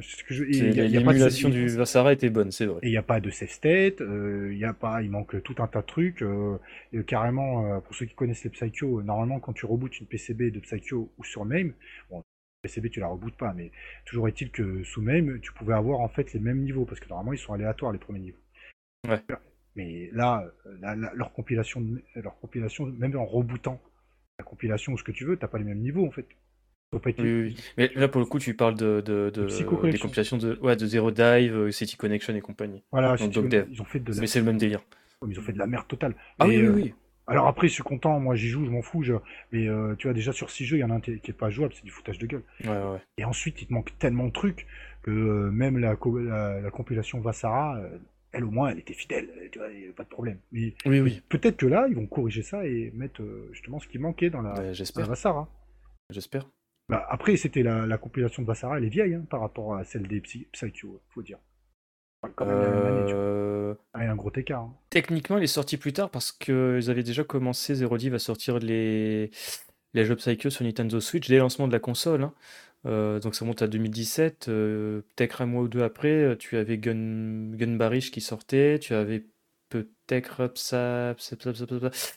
L'émulation du Vassara était bonne, c'est vrai. Et il n'y a pas de save state, euh, il y a pas, il manque tout un tas de trucs. euh, et carrément, euh, pour ceux qui connaissent les Psycho, normalement quand tu rebootes une PCB de Psycho ou sur MAME, bon, PCB tu la rebootes pas, mais toujours est-il que sous MAME, tu pouvais avoir en fait les mêmes niveaux, parce que normalement ils sont aléatoires les premiers niveaux. Ouais. Mais là, la- leur compilation, leur compilation, même en rebootant la compilation ou ce que tu veux, t'as pas les mêmes niveaux en fait. Pas Oui, oui. Mais là, pour le coup, tu parles de, de, de- Psycho des compilations de, ouais, de Zero Dive, euh, City Connection et compagnie. Voilà, Donc, Dev. ils ont fait de la, Mais c'est le même délire. ils ont fait de la merde totale. Ah Mais, oui, oui, euh. Alors après, je suis content, moi j'y joue, je m'en fous, je- mais euh, tu vois, déjà sur 6 jeux, il y en a un qui est pas jouable, c'est du foutage de gueule. Ouais, ouais. Et ensuite, il te manque tellement de trucs que euh, même la, co- la, la compilation Vassara, elle au moins, elle était fidèle, tu vois, il y avait pas de problème. Mais Oui, oui. peut-être que là, ils vont corriger ça et mettre justement ce qui manquait dans la, Ouais, J'espère. Vassara. J'espère. Bah, après, c'était la, la compilation de Vassara, elle est vieille hein, par rapport à celle des Psy Psycho, faut dire. Enfin, Quand même. Euh, Ah, il y a un gros écart. hein. Techniquement, il est sorti plus tard parce qu'ils avaient déjà commencé, Zero Dive, à sortir les, les jeux Psycho sur Nintendo Switch dès le lancement de la console. hein. Euh, donc ça monte à 2017. euh, Peut-être un mois ou deux après, tu avais Gun, Gun Barish qui sortait. Tu avais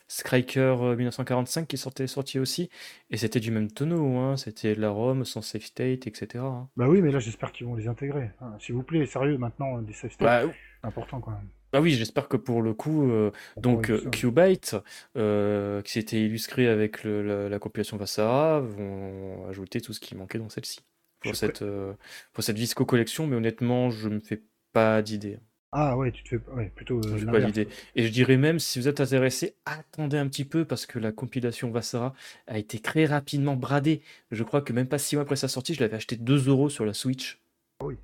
Striker euh, 1945 qui sortait sorti aussi. Et c'était du même tonneau. hein, C'était la ROM sans save state, etc. hein. Bah oui, mais là, j'espère qu'ils vont les intégrer. hein. S'il vous plaît, sérieux, maintenant, des save states, Bah, c'est important quand même. bah oui, j'espère que pour le coup, euh, On Donc corrige euh. Qbyte, euh, qui s'était illustré avec le- la, la compilation Vassara, vont ajouter tout ce qui manquait dans celle-ci. Pour cette, pour cette Visco collection, mais honnêtement, je me fais pas d'idée. Ah ouais, tu te fais ouais, plutôt Je euh, pas. Et je dirais même, si vous êtes intéressé, attendez un petit peu, parce que la compilation Vassara a été très rapidement bradée. Je crois que même pas six mois après sa sortie, je l'avais acheté 2 euros sur la Switch. Bon,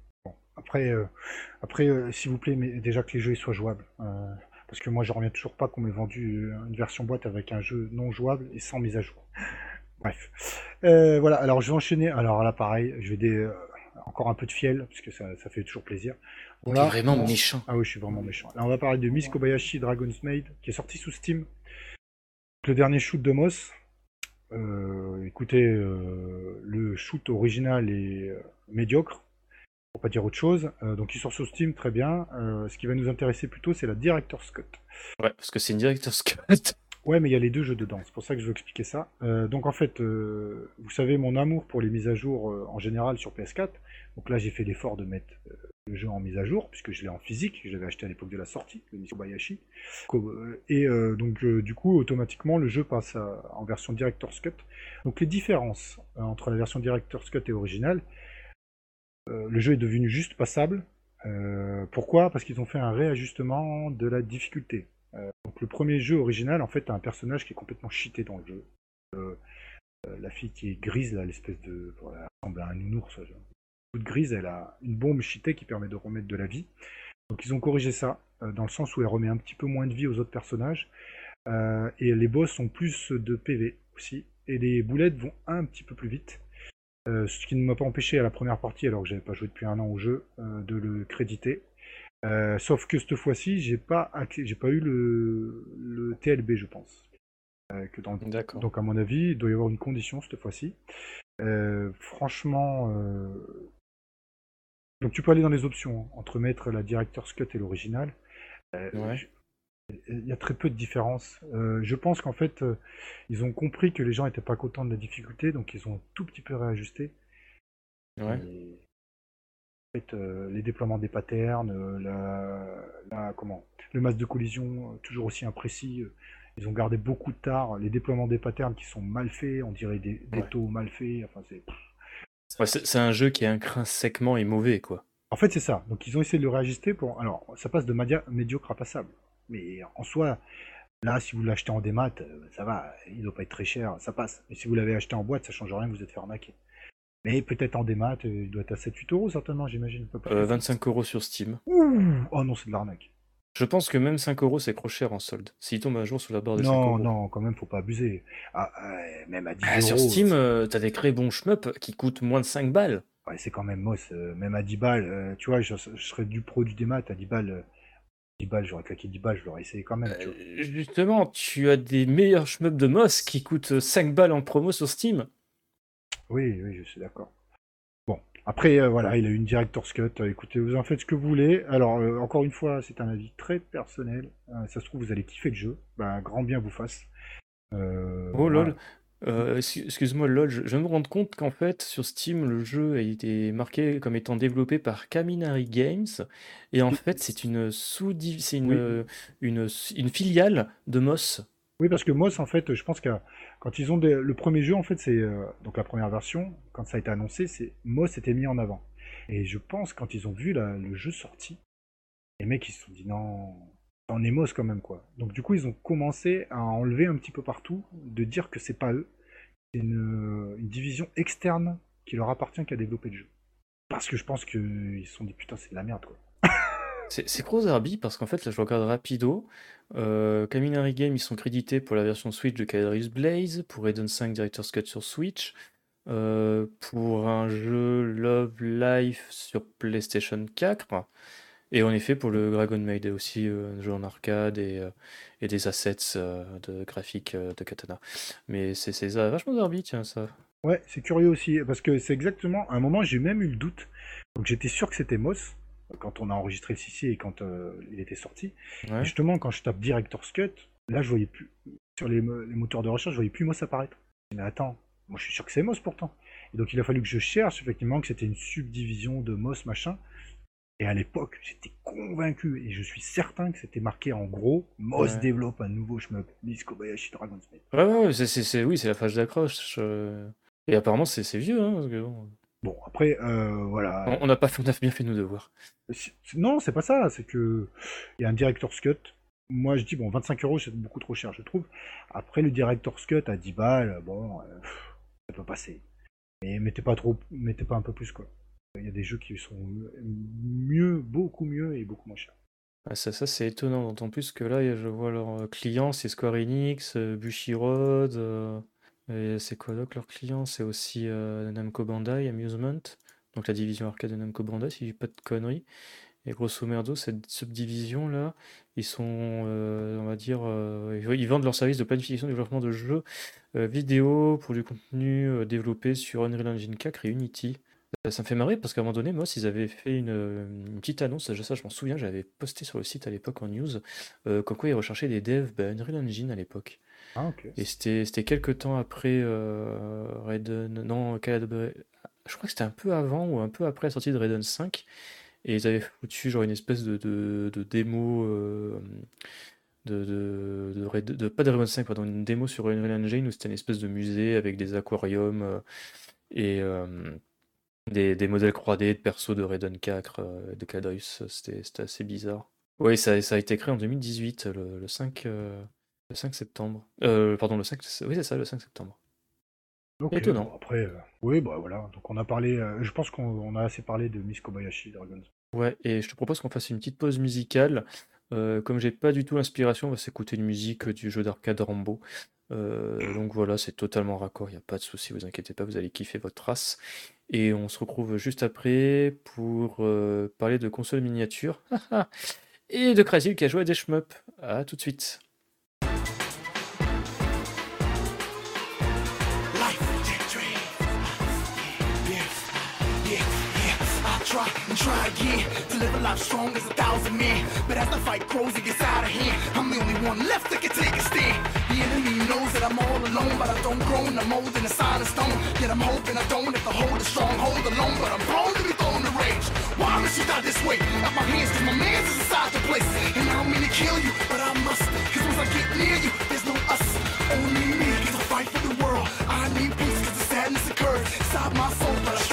après, euh, après euh, s'il vous plaît, mais déjà que les jeux soient jouables. euh, parce que moi, je reviens toujours pas qu'on m'ait vendu une version boîte avec un jeu non jouable et sans mise à jour. Bref. Voilà, alors je vais enchaîner. Alors là, pareil, je vais des, encore un peu de fiel, parce que ça, ça fait toujours plaisir. Voilà. vraiment on- méchant. Ah oui, je suis vraiment méchant. Là, on va parler de Miss Kobayashi Dragon's Maid, qui est sorti sous Steam. Le dernier shoot de Moss. Euh, écoutez, euh, le shoot original est euh, médiocre, pour pas dire autre chose. Euh, donc il sort sur Steam, très bien. Ce qui va nous intéresser plutôt, c'est la Director's Cut. Ouais, parce que c'est une director's cut. Ouais, mais il y a les deux jeux dedans, c'est pour ça que je veux expliquer ça. Euh, donc en fait, euh, vous savez mon amour pour les mises à jour euh, en général sur PS4. Donc là, j'ai fait l'effort de mettre le jeu en mise à jour, puisque je l'ai en physique, je l'avais acheté à l'époque de la sortie, le Nikobayashi. Co- euh, Et euh, donc euh, du coup, automatiquement, le jeu passe en version Director's Cut. Donc les différences entre la version Director's Cut et originale, le jeu est devenu juste passable. Pourquoi? Parce qu'ils ont fait un réajustement de la difficulté. Donc le premier jeu original, en fait, t'as un personnage qui est complètement cheaté dans le jeu. La fille qui est grise, là, l'espèce de... elle ressemble à un nounours. là. Toute grise, elle a une bombe cheatée qui permet de remettre de la vie. Donc ils ont corrigé ça, euh, dans le sens où elle remet un petit peu moins de vie aux autres personnages. Euh, et les boss ont plus de PV aussi. Et les boulettes vont un petit peu plus vite. Euh, ce qui ne m'a pas empêché à la première partie, alors que j'avais pas joué depuis un an au jeu, euh, de le créditer. Sauf que cette fois-ci, j'ai pas, j'ai pas eu le, le TLB, je pense. Que dans... D'accord. Donc à mon avis, il doit y avoir une condition cette fois-ci. Franchement, donc tu peux aller dans les options hein, entre mettre la Director's Cut et l'original. Euh, Ouais. je- Il y a très peu de différence. Euh, je pense qu'en fait, euh, ils ont compris que les gens n'étaient pas contents de la difficulté, donc ils ont un tout petit peu réajusté. Ouais. Et, en fait, les déploiements des patterns, la, la- comment, le masque de collision toujours aussi imprécis. ils ont gardé beaucoup de tard. Les déploiements des patterns qui sont mal faits, on dirait des, des Ouais. taux mal faits. Enfin, c'est... Ouais, c'est un jeu qui est intrinsèquement et mauvais, quoi. En fait, c'est ça. Donc, ils ont essayé de le réajuster pour. Alors, ça passe de médiocre à passable. Mais en soi, là, si vous l'achetez en démat, euh, ça va. Il ne doit pas être très cher, ça passe. Et si vous l'avez acheté en boîte, ça change rien, vous êtes fait arnaquer. Mais peut-être en démat, euh, il doit être à 7-8 euros, certainement, j'imagine. Euh, 25 euros sur Steam. Ouh Oh non, c'est de l'arnaque. Je pense que même 5 euros, c'est trop cher en solde. S'il tombe un jour sur la barre des 5 Non, euros. non, quand même, faut pas abuser. Ah, même à 10 Ah, euros. sur Steam, euh, t'as des très bons shmup qui coûtent moins de 5 balles. Ouais, c'est quand même moche. euh, même à 10 balles, euh, tu vois, je, je serais du pro du démat à 10 balles. euh, 10 balles, j'aurais claqué 10 balles, je l'aurais essayé quand même. tu vois. Euh, justement, tu as des meilleurs shmup de Moss qui coûtent 5 balles en promo sur Steam. Oui, oui, je suis d'accord. Après, euh, voilà, il a eu une director's cut. Euh, écoutez, vous en faites ce que vous voulez. Alors, euh, encore une fois, c'est un avis très personnel. Ça se trouve, vous allez kiffer le jeu. Ben, grand bien vous fasse. Oh voilà. lol. Euh, excu- Excuse-moi, lol, je viens de me rendre compte qu'en fait, sur Steam, le jeu a été marqué comme étant développé par Kaminari Games. Et en fait, c'est une sous c'est une, Oui. une, une filiale de Moss. Oui, parce que Moss, en fait, je pense que quand ils ont des- le premier jeu, en fait, c'est euh, donc la première version, quand ça a été annoncé, c'est Moss était mis en avant. Et je pense quand ils ont vu le jeu sorti, les mecs ils se sont dit non, on est Moss quand même quoi. Donc du coup, ils ont commencé à enlever un petit peu partout, de dire que c'est pas eux, c'est une, une division externe qui leur appartient qui a développé le jeu. Parce que je pense qu'ils se sont dit putain, c'est de la merde quoi. C'est Crozarby parce qu'en fait, là, je regarde rapido. Euh, Kaminari Games, ils sont crédités pour la version Switch de Cadaris Blaze, pour Eden 5 Director's Cut sur Switch, euh, pour un jeu Love Life sur PlayStation 4, et en effet pour le Dragon Maid aussi, euh, un jeu en arcade et, euh, des assets de graphiques euh, de Katana. Mais c'est vachement Zarbi, tiens, ça. Ouais, c'est curieux aussi, parce que c'est exactement, à un moment j'ai même eu le doute, donc j'étais sûr que c'était Moss, quand on a enregistré le CC et quand euh, il était sorti. Ouais. Justement, quand je tape Director's Cut, là je voyais plus, sur les, mo- les moteurs de recherche, je voyais plus Moss apparaître. Mais attends, moi je suis sûr que c'est Moss pourtant. Et donc il a fallu que je cherche effectivement que c'était une subdivision de Moss machin. Et à l'époque, j'étais convaincu, et je suis certain que c'était marqué en gros, Moss Ouais. développe un nouveau shmup, Miss Kobayashi Dragon's Maid. Ouais, ouais, ouais, c'est- oui, c'est la phase d'accroche. euh. Et apparemment, c'est c'est vieux, hein, parce que bon, Bon, après, euh, voilà. on n'a pas fait, on a bien fait nos devoirs. Non, c'est pas ça, c'est que il y a un director's cut. Moi, je dis, bon, 25 euros, c'est beaucoup trop cher, je trouve. Après, le director's cut à 10 balles, bon, euh, ça peut passer. Mais mettez pas trop, mettez pas un peu plus, quoi. Il y a des jeux qui sont mieux, beaucoup mieux et beaucoup moins chers. Ah, ça, ça c'est étonnant, d'autant plus que là, je vois leurs euh, clients, c'est Square Enix, Bushiroad, euh, c'est quoi d'autre leurs clients? C'est aussi euh, Namco Bandai Amusement, donc la division arcade de Namco Bandai, si je dis pas de conneries. Et grosso merdo, cette subdivision-là, ils sont, euh, on va dire, euh, ils vendent leurs services de planification et développement de jeux vidéo pour du contenu développé sur Unreal Engine 4 et Unity. Ça, me fait marrer parce qu'à un moment donné, Moss, ils avaient fait une, petite annonce, ça, ça, je m'en souviens, j'avais posté sur le site à l'époque en news, euh, comme quoi ils recherchaient des devs bah, Unreal Engine à l'époque. Ah. Et c'était quelques temps après euh, Raiden. Non, je crois que c'était un peu avant ou un peu après la sortie de Raiden 5. Et ils avaient foutu genre une espèce de, de, démo. euh, de, pas de Raiden 5, pardon, une démo sur Unreal Engine où c'était une espèce de musée avec des aquariums euh, et des, modèles 3D de persos de Raiden 4, euh, de Cadeus. C'était assez bizarre. Oui, ça, a été créé en 2018, le, le 5, euh, le 5 septembre. Euh, pardon, le 5, oui, c'est ça, le 5 septembre. Étonnant. bon, après, euh, oui, bah voilà. Donc on a parlé, euh, je pense qu'on on a assez parlé de Miss Kobayashi Dragon. Ouais, et je te propose qu'on fasse une petite pause musicale. Euh, comme j'ai pas du tout l'inspiration, on va s'écouter une musique du jeu d'arcade Rambo. Donc voilà, c'est totalement raccord, il n'y a pas de souci, vous inquiétez pas, vous allez kiffer votre race. Et on se retrouve juste après pour parler de console miniature et de Crazy qui a joué à des shmups. À tout de suite. Life strong as a thousand men. But as the fight grows, it gets out of hand. I'm the only one left that can take a stand. The enemy knows that I'm all alone, but I don't grow no more than a sign of stone. Yet I'm hoping I don't have to hold a stronghold alone, but I'm prone to be thrown to rage. Why must you die this way? Out my hands, cause my man's is inside the place. And I don't mean to kill you, but I must. Cause once I get near you, there's no us, only me. Cause I fight for the world. I need peace cause the sadness occurred inside my soul, but I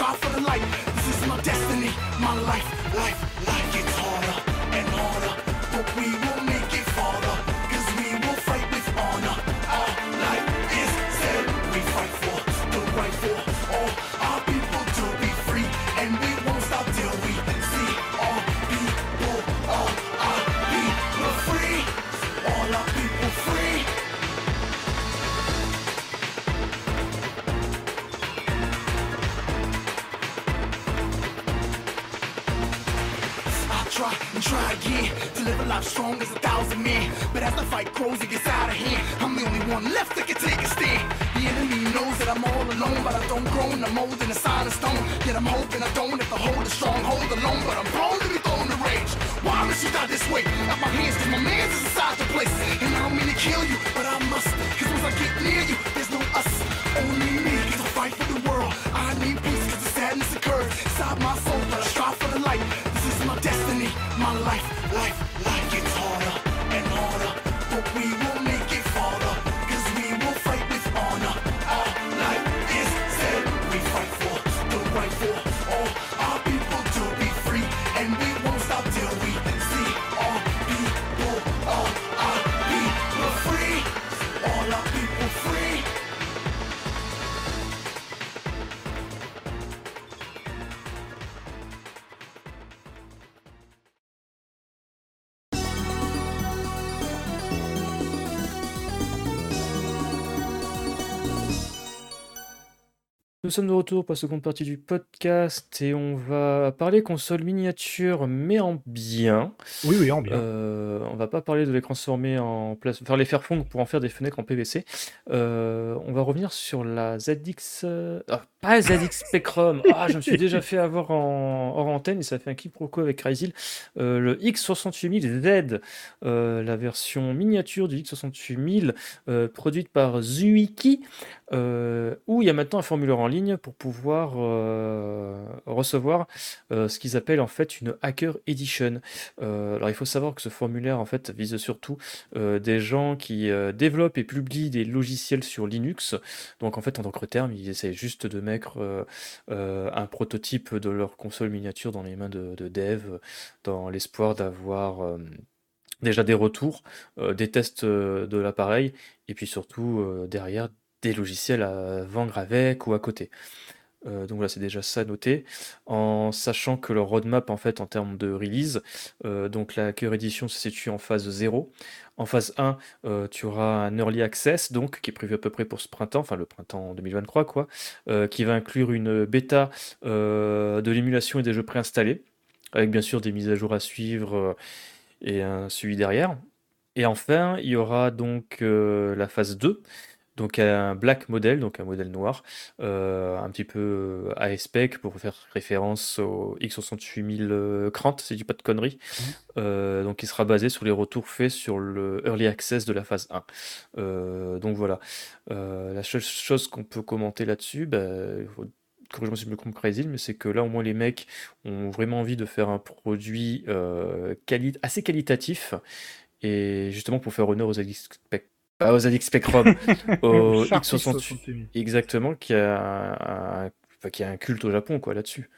But as the fight grows, it gets out of hand. I'm the only one left that can Nous sommes de retour pour la seconde partie du podcast et on va parler console miniature mais en bien. Oui, oui, en bien. Euh, on va pas parler de les transformer en place, faire les faire fondre pour en faire des fenêtres en PVC. Euh, on va revenir sur la ZX, euh, ah, pas ZX Spectrum. Ah, je me suis déjà fait avoir en hors antenne et ça fait un quiproquo avec. Euh, le X68000Z, euh, la version miniature du X68000 euh, produite par Zuiki, où il y a maintenant un formulaire en ligne pour pouvoir recevoir euh, ce qu'ils appellent en fait une Hacker Edition. Euh, alors il faut savoir que ce formulaire en fait vise surtout euh, des gens qui euh, développent et publient des logiciels sur Linux. Donc en fait en tant que terme, ils essaient juste de mettre euh, euh, un prototype de leur console miniature dans les mains de, de dev, dans l'espoir d'avoir euh, déjà des retours, euh, des tests euh, de l'appareil, et puis surtout euh, derrière des logiciels à vendre avec ou à côté. Euh, donc voilà, c'est déjà ça noté. En sachant que leur roadmap, en fait, en termes de release, euh, donc la Hacker Edition se situe en phase 0. En phase 1, euh, tu auras un Early Access, donc, qui est prévu à peu près pour ce printemps, enfin le printemps 2023, quoi, qui va inclure une bêta de l'émulation et des jeux préinstallés, avec bien sûr des mises à jour à suivre et un suivi derrière. Et enfin, il y aura donc la phase 2, donc un black model, donc un modèle noir, euh, un petit peu euh, à spec pour faire référence au X68000 Krant, si je dis pas de conneries. Mhm. Euh, donc il sera basé sur les retours faits sur le Early Access de la phase 1. Euh, donc voilà. Euh, la seule chose qu'on peut commenter là-dessus, bah, si je me trompe Crazy, mais c'est que là au moins les mecs ont vraiment envie de faire un produit euh, quali- assez qualitatif et justement pour faire honneur aux ZX Pas aux ZX Spectrum, au Sharp X68 X68000. exactement qui a un, un- enfin, qui a un culte au Japon quoi là-dessus.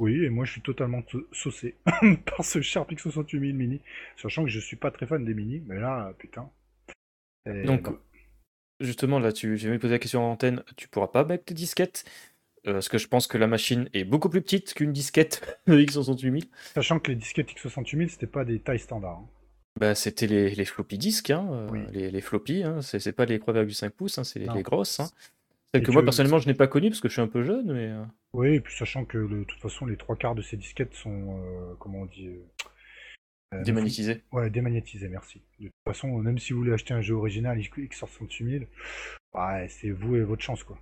Oui, et moi je suis totalement sau- saucé par ce Sharp X68000 mini, sachant que je suis pas très fan des mini, mais là, putain. Et Donc non. justement là tu j'ai même posé la question en antenne, tu pourras pas mettre tes disquettes euh, parce que je pense que la machine est beaucoup plus petite qu'une disquette de X68000. Sachant que les disquettes X68000, c'était pas des tailles standards. hein. Bah, c'était les, les floppy disques, hein, euh, Oui. les, les floppy, hein, c'est pas les 3,5 pouces, hein, c'est les, grosses. Hein. Celles Et que moi personnellement je n'ai pas connues parce que je suis un peu jeune, mais euh, Oui, et puis sachant que de toute façon, les trois quarts de ces disquettes sont, euh, comment on dit, euh, euh, démagnétisées. Ouais, démagnétisées, merci. De toute façon, même si vous voulez acheter un jeu original X68000, ouais, c'est vous et votre chance, quoi.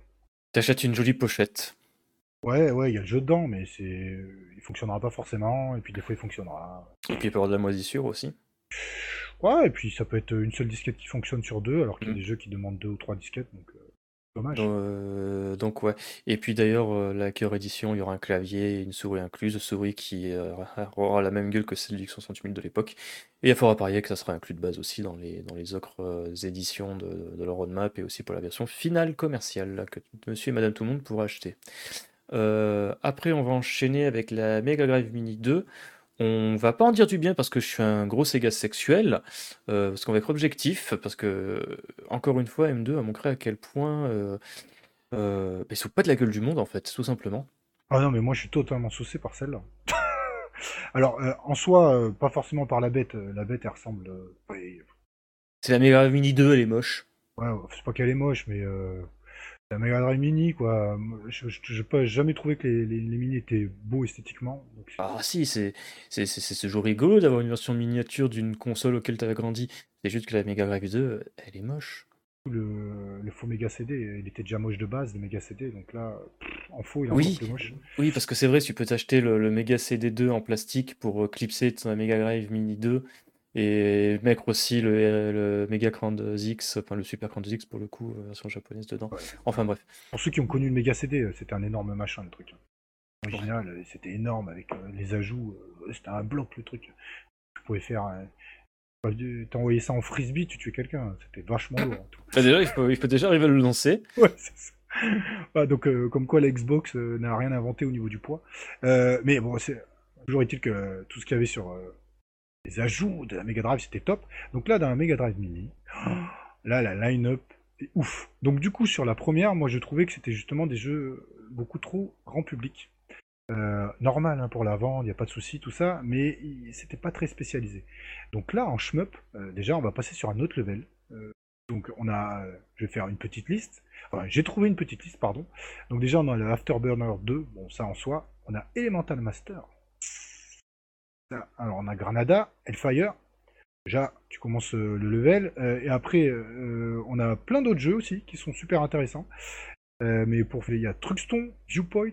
T'achètes une jolie pochette. Ouais, ouais, il y a le jeu dedans, mais c'est, il fonctionnera pas forcément, et puis des fois il fonctionnera. Et puis il peut y avoir de la moisissure aussi. Ouais, et puis ça peut être une seule disquette qui fonctionne sur deux, alors qu'il y a Mm. des jeux qui demandent deux ou trois disquettes, donc euh, dommage. Euh, donc ouais. Et puis d'ailleurs, euh, la Cœur Edition, il y aura un clavier et une souris incluse, souris qui euh, aura la même gueule que celle du X68000 de l'époque. Et il faudra parier que ça sera inclus de base aussi dans les, dans les autres éditions de, de leur roadmap et aussi pour la version finale commerciale là, que monsieur et madame tout le monde pourra acheter. Après, on va enchaîner avec la Mega Drive Mini 2. On va pas en dire du bien parce que je suis un gros Sega sexuel, euh, parce qu'on va être objectif, parce que, euh, encore une fois, M2 a montré à quel point euh, euh, ils sont pas de la gueule du monde, en fait, tout simplement. Ah non, mais moi je suis totalement saucé par celle-là. Alors, euh, en soi, pas forcément par la bête. La bête, elle ressemble. C'est la Mega Mini 2, elle est moche. ouais, c'est pas qu'elle est moche, mais euh, la Mega Drive Mini, quoi. Je n'ai jamais trouvé que les, les, les mini étaient beaux esthétiquement. Donc, Ah si, c'est c'est c'est- c'est toujours rigolo d'avoir une version miniature d'une console auquel tu avais grandi. C'est juste que la Mega Drive 2, elle est moche. le, le faux Mega CD, il était déjà moche de base, le Mega CD, donc là, en faux, il est Oui. encore plus moche. Oui, parce que c'est vrai, tu peux t'acheter le, le Mega CD2 en plastique pour euh, clipser ton Mega Drive Mini 2 et mettre aussi le, le Mega Grand X, enfin le Super Grand X pour le coup, euh, version japonaise dedans. Ouais. Enfin bref. Pour ceux qui ont connu le Mega CD, euh, c'était un énorme machin, le truc. Original, euh, c'était énorme avec les ajouts, c'était un bloc le truc. Tu pouvais faire. T'envoyais ça en frisbee, tu tuais quelqu'un, c'était vachement lourd. en tout. Bah, déjà, il faut, il faut déjà arriver à le lancer. Ouais, c'est ça. Ouais, donc, euh, comme quoi la Xbox euh, n'a rien inventé au niveau du poids. Euh, mais bon, c'est toujours est-il que tout ce qu'il y avait sur les ajouts de la Mega Drive, c'était top. Donc là, dans la Mega Drive Mini, là, la line-up est ouf. Donc du coup, sur la première, moi, je trouvais que c'était justement des jeux beaucoup trop grand public. Euh, normal hein, pour la vente, il n'y a pas de souci, tout ça, mais c'était pas très spécialisé. Donc là, en shmup, euh, déjà, on va passer sur un autre level. Euh, donc on a, je vais faire une petite liste. J'ai trouvé une petite liste, pardon. Donc déjà, on a le Afterburner 2, bon, ça en soi. On a Elemental Master. Alors on a Granada, Hellfire. Déjà, tu commences euh, le level. euh, et après, euh, on a plein d'autres jeux aussi qui sont super intéressants. Mais pour il y a Truxton, Viewpoint.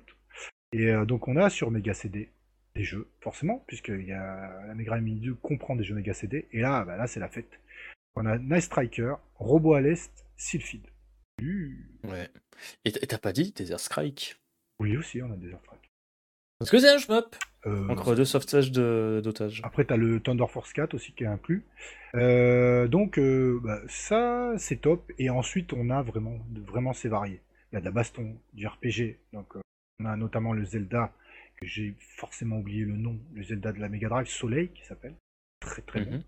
Et donc on a sur Mega CD des jeux, forcément, puisque il y a, la Mega Mini 2 comprend des jeux Mega CD. Et là, bah, là c'est la fête. On a Night Striker, Robot à l'Est, Sylphid. Ouais. Et t'as pas dit Desert Strike? Oui, aussi, on a des Strike. Parce que c'est un shmup? Euh, Entre deux sauvetages de- d'otages. Après, tu as le Thunder Force 4 aussi qui est inclus. Euh, donc, euh, bah, ça, c'est top. Et ensuite, on a vraiment, vraiment c'est varié. Il y a de la baston, du RPG. Donc, euh, on a notamment le Zelda, que j'ai forcément oublié le nom, le Zelda de la Mega Drive, Soleil, qui s'appelle. Très très bon. Mhm.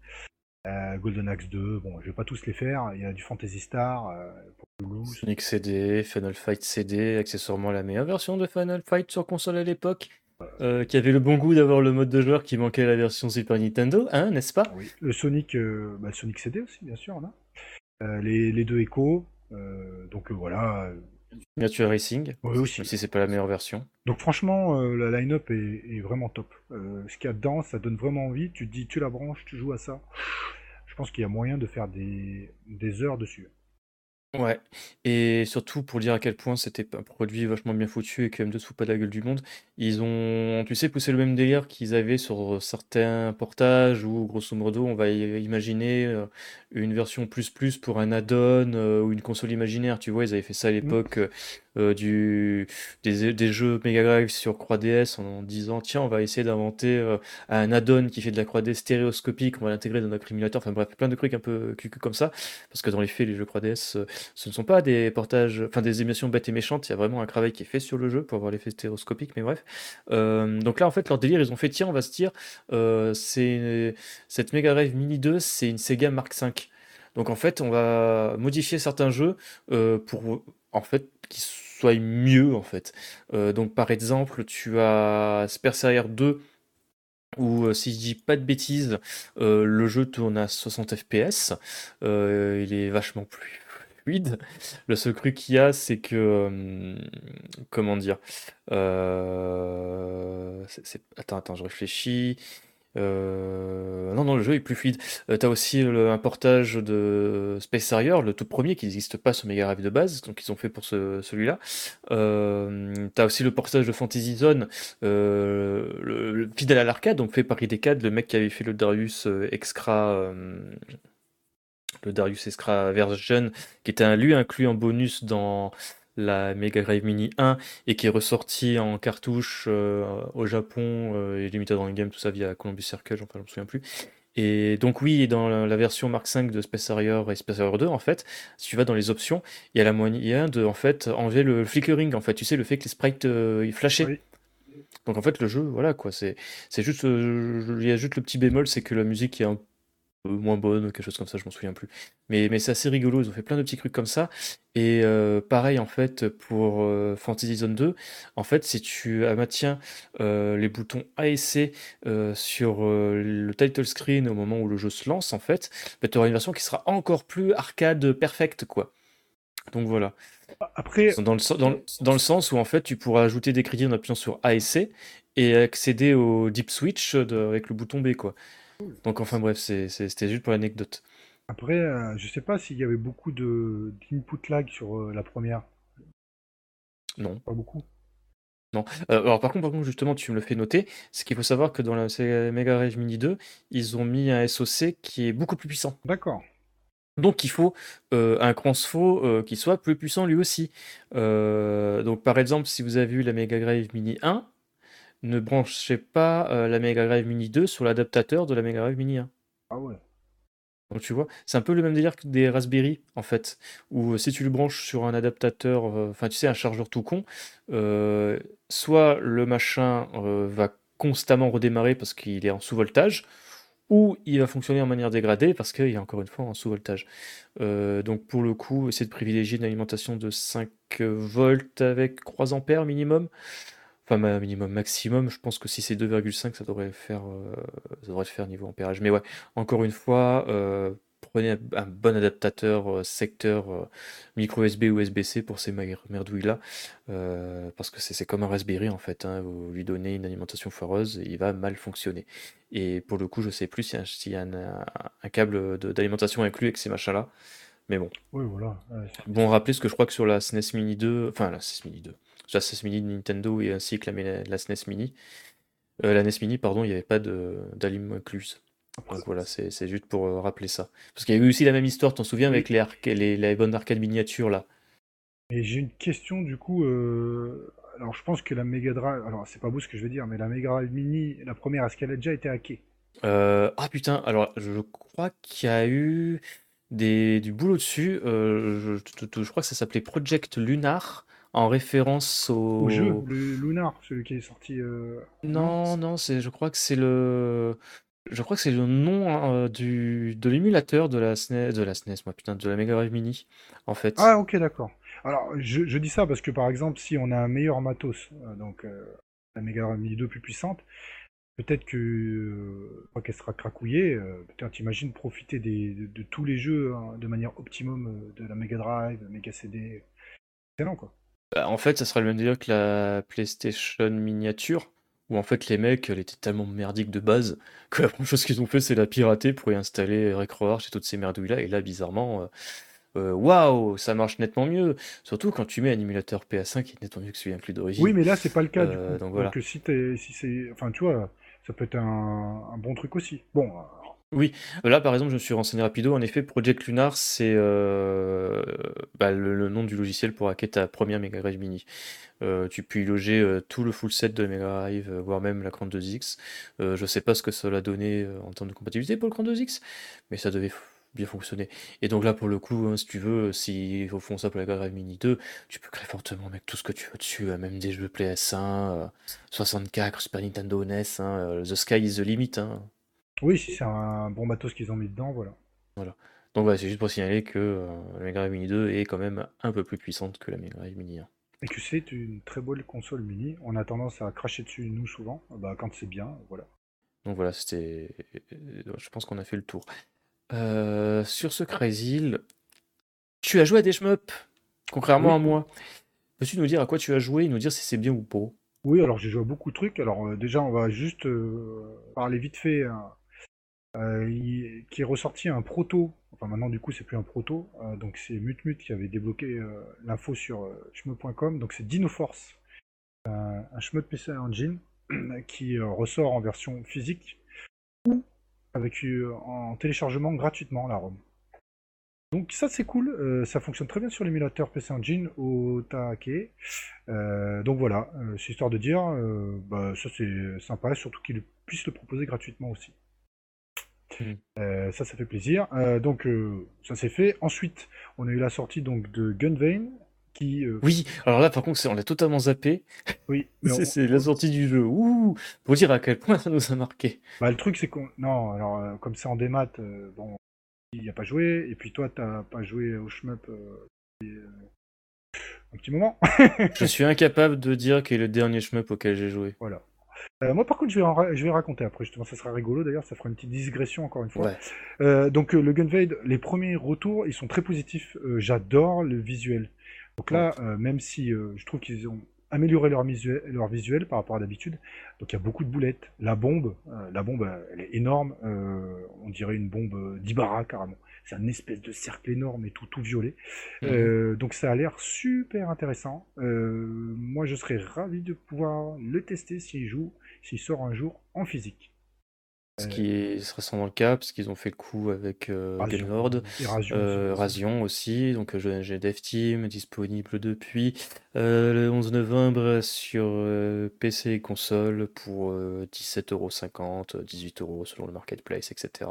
Euh, Golden Axe 2, bon, je vais pas tous les faire. Il y a du Fantasy Star, euh, pour. Sonic CD, Final Fight CD, accessoirement la meilleure version de Final Fight sur console à l'époque, euh, qui avait le bon goût d'avoir le mode de joueur qui manquait à la version Super Nintendo, hein, n'est-ce pas? Oui. Le Sonic, euh, bah, Sonic CD aussi, bien sûr. Euh, les, les deux Echo. donc voilà. Miniature Racing, Oui, aussi. même si c'est pas la meilleure version. Donc franchement, la line-up est, est vraiment top. Ce qu'il y a dedans, ça donne vraiment envie. Tu te dis, tu la branches, tu joues à ça. Je pense qu'il y a moyen de faire des, des heures dessus. Ouais et surtout pour dire à quel point c'était un produit vachement bien foutu et que M2 se fout pas de la gueule du monde, ils ont, tu sais, poussé le même délire qu'ils avaient sur certains portages où grosso modo on va imaginer, euh, une version plus plus pour un add-on, euh, ou une console imaginaire, tu vois? Ils avaient fait ça à Mm. l'époque, heu, du des des jeux Mega Drive sur 3DS en disant: «Tiens, on va essayer d'inventer, heu, un add-on qui fait de la 3D stéréoscopique, on va l'intégrer dans notre émulateur». Enfin bref, plein de trucs un peu cucu comme ça, parce que dans les faits, les jeux 3DS, heu, ce ne sont pas des portages, enfin des émulations bêtes et méchantes, il y a vraiment un travail qui est fait sur le jeu pour avoir l'effet stéréoscopique, mais bref. Euh, donc là, en fait, leur délire, ils ont fait, tiens, on va se dire, euh, c'est cette Mega Drive Mini 2, c'est une Sega Mark V. Donc en fait, on va modifier certains jeux euh, pour, en fait, qu'ils soient mieux, en fait. Euh, donc par exemple, tu as Spercer 2, où euh, si je dis pas de bêtises, euh, le jeu tourne à 60 fps, euh, il est vachement plus Le seul truc qu'il y a, c'est que, euh, comment dire, euh, attends, attends, je réfléchis. Euh, Non, non, le jeu est plus fluide. T'as aussi un portage de Space Harrier, le tout premier, qui n'existe pas sur Mega Drive de base, donc ils ont fait pour ce- celui-là. T'as aussi le portage de Fantasy Zone, le, le- fidèle à l'arcade, donc fait par IDCAD, le mec qui avait fait le Darius Extra, le Darius Extra version, qui était un, lui inclus en bonus dans la Mega Drive Mini 1 et qui est ressorti en cartouche euh, au Japon euh, et Limited Run Game, tout ça via Columbus Circle, enfin, je me souviens plus. Et donc oui, dans la, la version Mark V de Space Harrier et Space Harrier 2, en fait, si tu vas dans les options, il y a la moyen de en fait enlever le flickering, en fait, tu sais le fait que les sprites euh, ils flashaient. Oui. Donc en fait le jeu, voilà quoi, c'est c'est juste, euh, il y a juste le petit bémol, c'est que la musique est un peu moins bonne ou quelque chose comme ça, je m'en souviens plus. Mais, mais c'est assez rigolo, ils ont fait plein de petits trucs comme ça. Et euh, pareil en fait pour euh, Fantasy Zone 2, en fait si tu maintiens euh, les boutons A et C euh, sur le title screen au moment où le jeu se lance, en fait, bah, tu auras une version qui sera encore plus arcade perfecte quoi. Donc voilà. Après, Dans le, dans, dans le sens où en fait tu pourras ajouter des crédits en appuyant sur A et C et accéder au deep switch de- avec le bouton B quoi. Donc enfin bref, c'était juste pour l'anecdote. après, euh, je sais pas s'il y avait beaucoup de d'input lag sur euh, la première. Non. Pas beaucoup. Non. Euh, alors par contre, par contre, justement, tu me le fais noter, c'est qu'il faut savoir que dans la Mega Drive Mini 2, ils ont mis un SoC qui est beaucoup plus puissant. D'accord. Donc il faut euh, un transfo euh, qui soit plus puissant lui aussi. Euh, donc par exemple, si vous avez eu la Mega Drive Mini 1, ne branchez pas euh, la Mega Drive Mini 2 sur l'adaptateur de la Mega Drive Mini 1. Ah ouais. Donc tu vois, c'est un peu le même délire que des Raspberry en fait, où euh, si tu le branches sur un adaptateur, euh, enfin tu sais, un chargeur tout con, soit le machin va constamment redémarrer parce qu'il est en sous-voltage, ou il va fonctionner en manière dégradée parce qu'il est encore une fois en sous-voltage. Donc pour le coup, essayer de privilégier une alimentation de 5 volts avec 3 ampères minimum. Enfin, minimum, maximum, je pense que si c'est 2,5, ça devrait faire, euh, ça devrait faire niveau ampérage. Mais ouais, encore une fois, euh, prenez un, bon adaptateur euh, secteur euh, micro USB ou USB-C pour ces mer- merdouilles-là, parce que c'est comme un Raspberry en fait. hein, vous lui donnez une alimentation foireuse et il va mal fonctionner. Et pour le coup, je sais plus s'il y a, un- s'il y a un, câble d'alimentation inclus avec ces machins-là. Mais bon, Oui, voilà. Ouais, bon, rappelez ce que je crois que sur la SNES Mini 2, enfin la SNES Mini 2, sur la SNES Mini de Nintendo et ainsi que la, la SNES Mini, euh, la NES Mini, pardon, il n'y avait pas de d'allume incluse. Donc voilà, c'est juste pour euh, rappeler ça. Parce qu'il y a eu aussi la même histoire, t'en souviens, avec les, arca- les, les bonnes arcades miniatures là. Et j'ai une question du coup. euh, Alors je pense que la Mega Drive. Alors c'est pas beau ce que je vais dire, mais la Mega Drive Mini, la première, est-ce qu'elle a déjà été hackée? Euh, ah putain, alors je crois qu'il y a eu des, du boulot dessus. euh, je, je- je- je crois que ça s'appelait Project Lunar en référence au. Au jeu, le Lunar, celui qui est sorti. euh, Non, non, c'est, je crois que c'est le, je crois que c'est le nom hein, euh, du, de l'émulateur de la SNES, de la SNES, moi putain, de la Mega Drive Mini, en fait. Ah ok d'accord. Alors je, je dis ça parce que par exemple si on a un meilleur matos, euh, donc euh, la Mega Drive Mini 2 plus puissante, peut-être que euh, qu'elle sera cracouillée, euh, peut-être t'imagines profiter des, de, de tous les jeux hein, de manière optimum euh, de la Mega Drive, Mega CD. Excellent quoi. Bah, en fait, ça sera le même délire que la PlayStation miniature, où en fait les mecs, elle était tellement merdique de base que la première chose qu'ils ont fait, c'est la pirater pour y installer RecroArch et toutes ces merdouilles-là. Et là, bizarrement, euh, euh, waouh, ça marche nettement mieux. Surtout quand tu mets un émulateur PS1 qui est nettement mieux que celui inclus d'origine. Oui, mais là, c'est pas le cas. du Euh, coup. donc voilà. Donc, si, si c'est. Enfin, tu vois, ça peut être un, un bon truc aussi. Bon, Là, par exemple, je me suis renseigné rapido. En effet, Project Lunar, c'est euh, bah, le, nom du logiciel pour hacker ta première Mega Drive Mini. Euh, tu peux y loger euh, tout le full set de Mega Drive, euh, voire même la Cran 2X. Euh, je sais pas ce que ça l'a donné euh, en termes de compatibilité pour le Cran 2X, mais ça devait bien fonctionner. Et donc là, pour le coup, hein, si tu veux, si au fond ça pour la Mega Drive Mini 2, tu peux créer fortement avec tout ce que tu veux dessus, euh, même des jeux PS1, euh, 64, Super Nintendo NES, hein, euh, The Sky is the limit. Oui, si c'est un bon matos qu'ils ont mis dedans, voilà. Donc voilà, c'est juste pour signaler que euh, la Mega Drive Mini 2 est quand même un peu plus puissante que la Mega Drive Mini 1. Et que c'est une très bonne console mini. On a tendance à cracher dessus, nous, souvent. Bah, quand c'est bien, voilà. Donc voilà, c'était. euh, Je pense qu'on a fait le tour. Euh, sur ce Crazy, tu as joué à des shmups, contrairement Oui. à moi. Peux-tu nous dire à quoi tu as joué et nous dire si c'est bien ou pas? Oui, alors j'ai joué à beaucoup de trucs. Alors euh, déjà, on va juste euh, parler vite fait. hein. Euh, il- qui est ressorti un proto. Enfin maintenant du coup c'est plus un proto. Euh, donc c'est Mutmut qui avait débloqué euh, l'info sur shmup.com. Donc c'est DinoForce, un, un shmup PC Engine qui ressort en version physique ou avec euh, en téléchargement gratuitement la ROM. Donc ça c'est cool, euh, ça fonctionne très bien sur l'émulateur PC Engine au. Euh, donc voilà, euh, c'est histoire de dire, bah, ça c'est sympa, surtout qu'il puisse le proposer gratuitement aussi. Mhm. Euh, ça, ça fait plaisir. Euh, donc euh, ça c'est fait. Ensuite, on a eu la sortie donc de Gunvein, qui, euh, Oui, alors là par contre, on l'a totalement zappé. oui, C'est on- la sortie du jeu. Ouh Pour dire à quel point ça nous a marqué. Bah, le truc, c'est qu'on. Non, alors, euh, comme c'est en démat, euh, bon, il n'y a pas joué, et puis toi, t'as pas joué au shmup un petit moment. Je suis incapable de dire quel est le dernier shmup auquel j'ai joué. voilà. Euh, moi, par contre, je vais, en ra- je vais raconter après, justement, ça sera rigolo d'ailleurs, ça fera une petite digression encore une fois. Ouais. Euh, donc, euh, le Gunvade, les premiers retours, ils sont très positifs. J'adore le visuel. Donc là, même si je trouve qu'ils ont amélioré leur visuel, leur visuel par rapport à d'habitude, donc il y a beaucoup de boulettes. La bombe, euh, la bombe, elle est énorme. euh, on dirait une bombe d'Ibarra carrément. C'est un espèce de cercle énorme et tout, tout violet. Mhm. Euh, donc ça a l'air super intéressant. Euh, moi, je serais ravi de pouvoir le tester s'il joue, s'il sort un jour en physique. Ce qui est, serait sans le cas, parce qu'ils ont fait le coup avec euh, Razion. Gamelord. Et Razion Euh, aussi. Razion aussi, donc euh, j'ai Dev Team disponible depuis le 11 novembre sur PC et console pour euh, 17,50€, 18€ selon le marketplace, etc.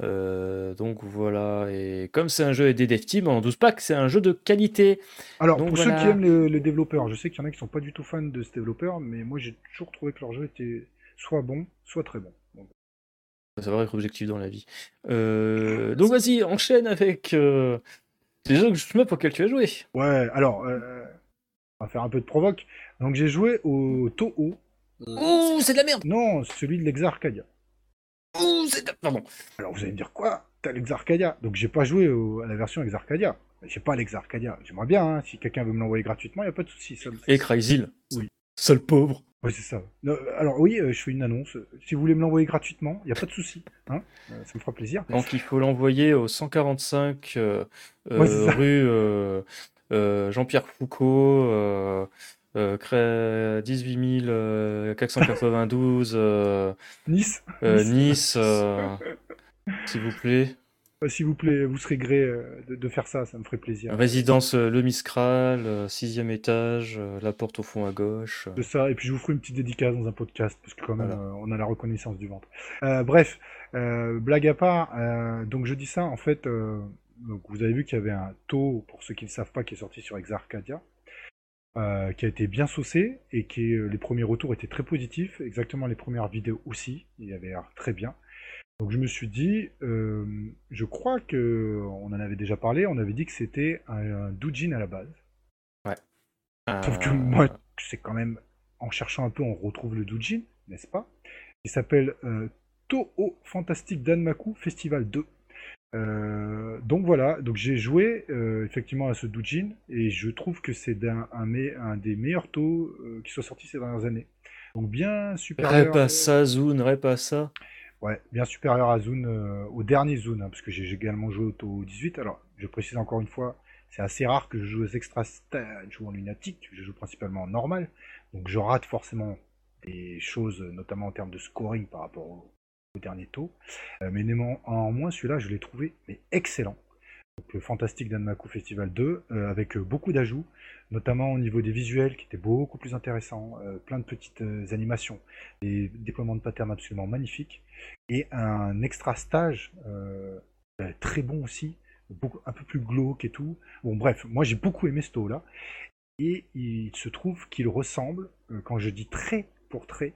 Donc voilà, et comme c'est un jeu des Dev Team, on doute pas que c'est un jeu de qualité. Alors, Donc pour ceux qui aiment le, le développeur, je sais va être objectif dans la vie. Euh, donc vas-y, enchaîne avec euh, les jeux que je me auxquels tu as joué. ouais, alors, euh, on va faire un peu de provoque. Donc j'ai joué au Toho, Ouh, c'est de la merde non, celui de l'Exarcadia. Ouh, c'est de... Pardon. Alors vous allez me dire quoi? T'as l'Exarcadia Donc j'ai pas joué au- à la version Exarcadia. J'ai pas l'Exarcadia. J'aimerais bien, hein, si quelqu'un veut me l'envoyer gratuitement, y a pas de souci. Ça... Et Crazy. Oui. Seul pauvre. Ouais, c'est ça. Non, alors oui, euh, je fais une annonce. Si vous voulez me l'envoyer gratuitement, y a pas de souci. Hein Euh, ça me fera plaisir. Donc il faut l'envoyer au 145 euh, euh, Ouais, rue euh, euh, Jean-Pierre Foucault, euh, euh, cré- 18 euh, 492 euh, Nice, euh, Nice. Nice, euh, s'il vous plaît. S'il vous plaît, vous serez gré euh, de, de faire ça, ça me ferait plaisir. Résidence euh, Le Miscral, euh, sixième étage, la porte au fond à gauche. De ça, et puis je vous ferai une petite dédicace dans un podcast, parce que quand même, Voilà. on a la reconnaissance du ventre. Euh, bref, euh, blague à part, euh, donc je dis ça, en fait, donc vous avez vu qu'il y avait un taux, pour ceux qui ne savent pas, qui est sorti sur Exarcadia, qui a été bien saucé, et qui les premiers retours étaient très positifs, exactement les premières vidéos aussi, il avait l'air très bien. Donc je me suis dit, euh, je crois que on en avait déjà parlé, on avait dit que c'était un, un doujin à la base. Sauf que Euh, moi, c'est quand même, en cherchant un peu, on retrouve le doujin, n'est-ce pas? Il s'appelle euh, Toho Fantastic Danmaku Festival 2. Euh, donc voilà, donc j'ai joué effectivement à ce doujin et je trouve que c'est un, des meilleurs euh, qui soit sorti ces dernières années. Donc bien supérieur. Rêve pas ça, Ouais, bien supérieur à Zune, euh, au dernier Zune, hein, parce que j'ai également joué au Tau 18. Alors, je précise encore une fois, c'est assez rare que je joue aux extra stage ou en lunatique, je joue principalement en normal, donc je rate forcément des choses, notamment en termes de scoring par rapport au, dernier Tau. Euh, mais en moins, celui-là, je l'ai trouvé mais excellent. Donc, le Fantastique Danmaku Festival 2, euh, avec beaucoup d'ajouts, notamment au niveau des visuels qui étaient beaucoup plus intéressants, euh, plein de petites euh, animations, des déploiements de patterns absolument magnifiques, et un extra stage euh, euh, très bon aussi, un peu plus glauque et tout. Bon bref, moi j'ai beaucoup aimé ce taux là, et il se trouve qu'il ressemble, quand je dis trait pour trait,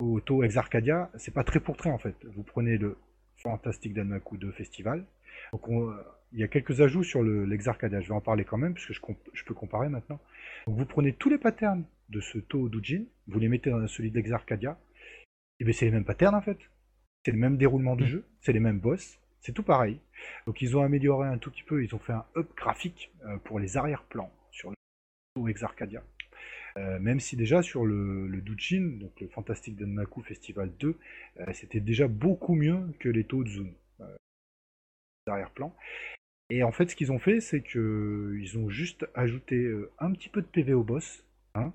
au taux Ex Arcadia, c'est pas trait pour trait en fait. Vous prenez le Fantastic Danmaku 2 Festival, donc on- il y a quelques ajouts sur le l'Ex Arcadia, je vais en parler quand même, puisque je, je peux comparer maintenant. Donc vous prenez tous les patterns de ce taux Doujin, vous les mettez dans celui d'Ex Arcadia, et bien c'est les mêmes patterns en fait. C'est le même déroulement du Mm. jeu, c'est les mêmes boss, c'est tout pareil. Donc ils ont amélioré un tout petit peu, ils ont fait un up graphique euh, pour les arrière-plans sur le taux Ex Arcadia. Euh, même si déjà sur le, le Doujin, donc le Fantastic Danmaku Festival 2, euh, c'était déjà beaucoup mieux que les taux de Zoom. Euh, les arrière-plans. Et en fait, ce qu'ils ont fait, c'est que ils ont juste ajouté euh, un petit peu de PV au boss, hein,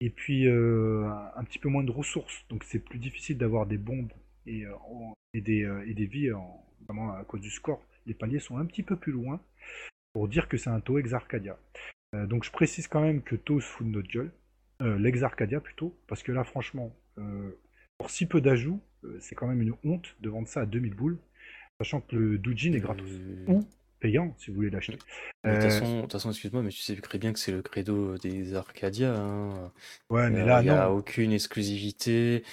et puis euh, un, petit peu moins de ressources. Donc c'est plus difficile d'avoir des bombes et, euh, des, euh, et des vies, en, à cause du score. Les paliers sont un petit peu plus loin pour dire que c'est un taux ex Arcadia. Euh, donc je précise quand même que taux se fout de notre gueule, euh, l'ex Arcadia plutôt, parce que là franchement, euh, pour si peu d'ajouts, euh, c'est quand même une honte de vendre ça à 2000 boules, sachant que le Doujin est gratos. Euh, Ou payant si vous voulez l'acheter. De toute Euh, façon, façon, excuse-moi, mais tu sais très bien que c'est le credo des Arcadia. hein. ouais, mais Euh, là il n'y a non. aucune exclusivité.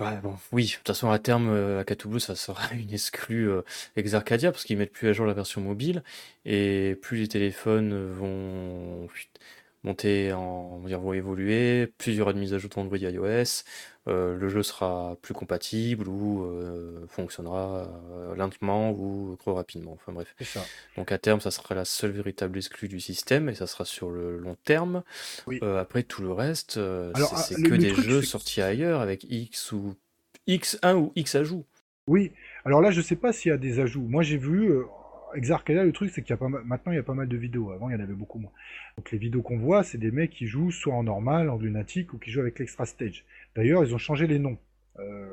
Ouais, bon, oui, de toute façon, à terme, euh, à Cthulhu, ça sera une exclue euh, ex Arcadia parce qu'ils mettent plus à jour la version mobile et plus les téléphones vont monter en, on va dire, vont évoluer, plus il y aura de mises à jour Android et iOS, euh, le jeu sera plus compatible ou euh, fonctionnera euh, lentement ou trop rapidement. Enfin bref. Ça. Donc à terme, ça sera la seule véritable exclue du système et ça sera sur le long terme. Oui. Euh, après tout le reste, c'est ah, c'est que des truc, jeux sortis ailleurs avec X ou X1 ou X ajouts. Oui, alors là, je sais pas s'il y a des ajouts. Moi, j'ai vu euh, Ex Arcadia, le truc, c'est qu'il y a pas mal- maintenant, il y a pas mal de vidéos. Avant, il y en avait beaucoup moins. Donc, les vidéos qu'on voit, c'est des mecs qui jouent soit en normal, en lunatique, ou qui jouent avec l'extra stage. D'ailleurs, ils ont changé les noms. Euh,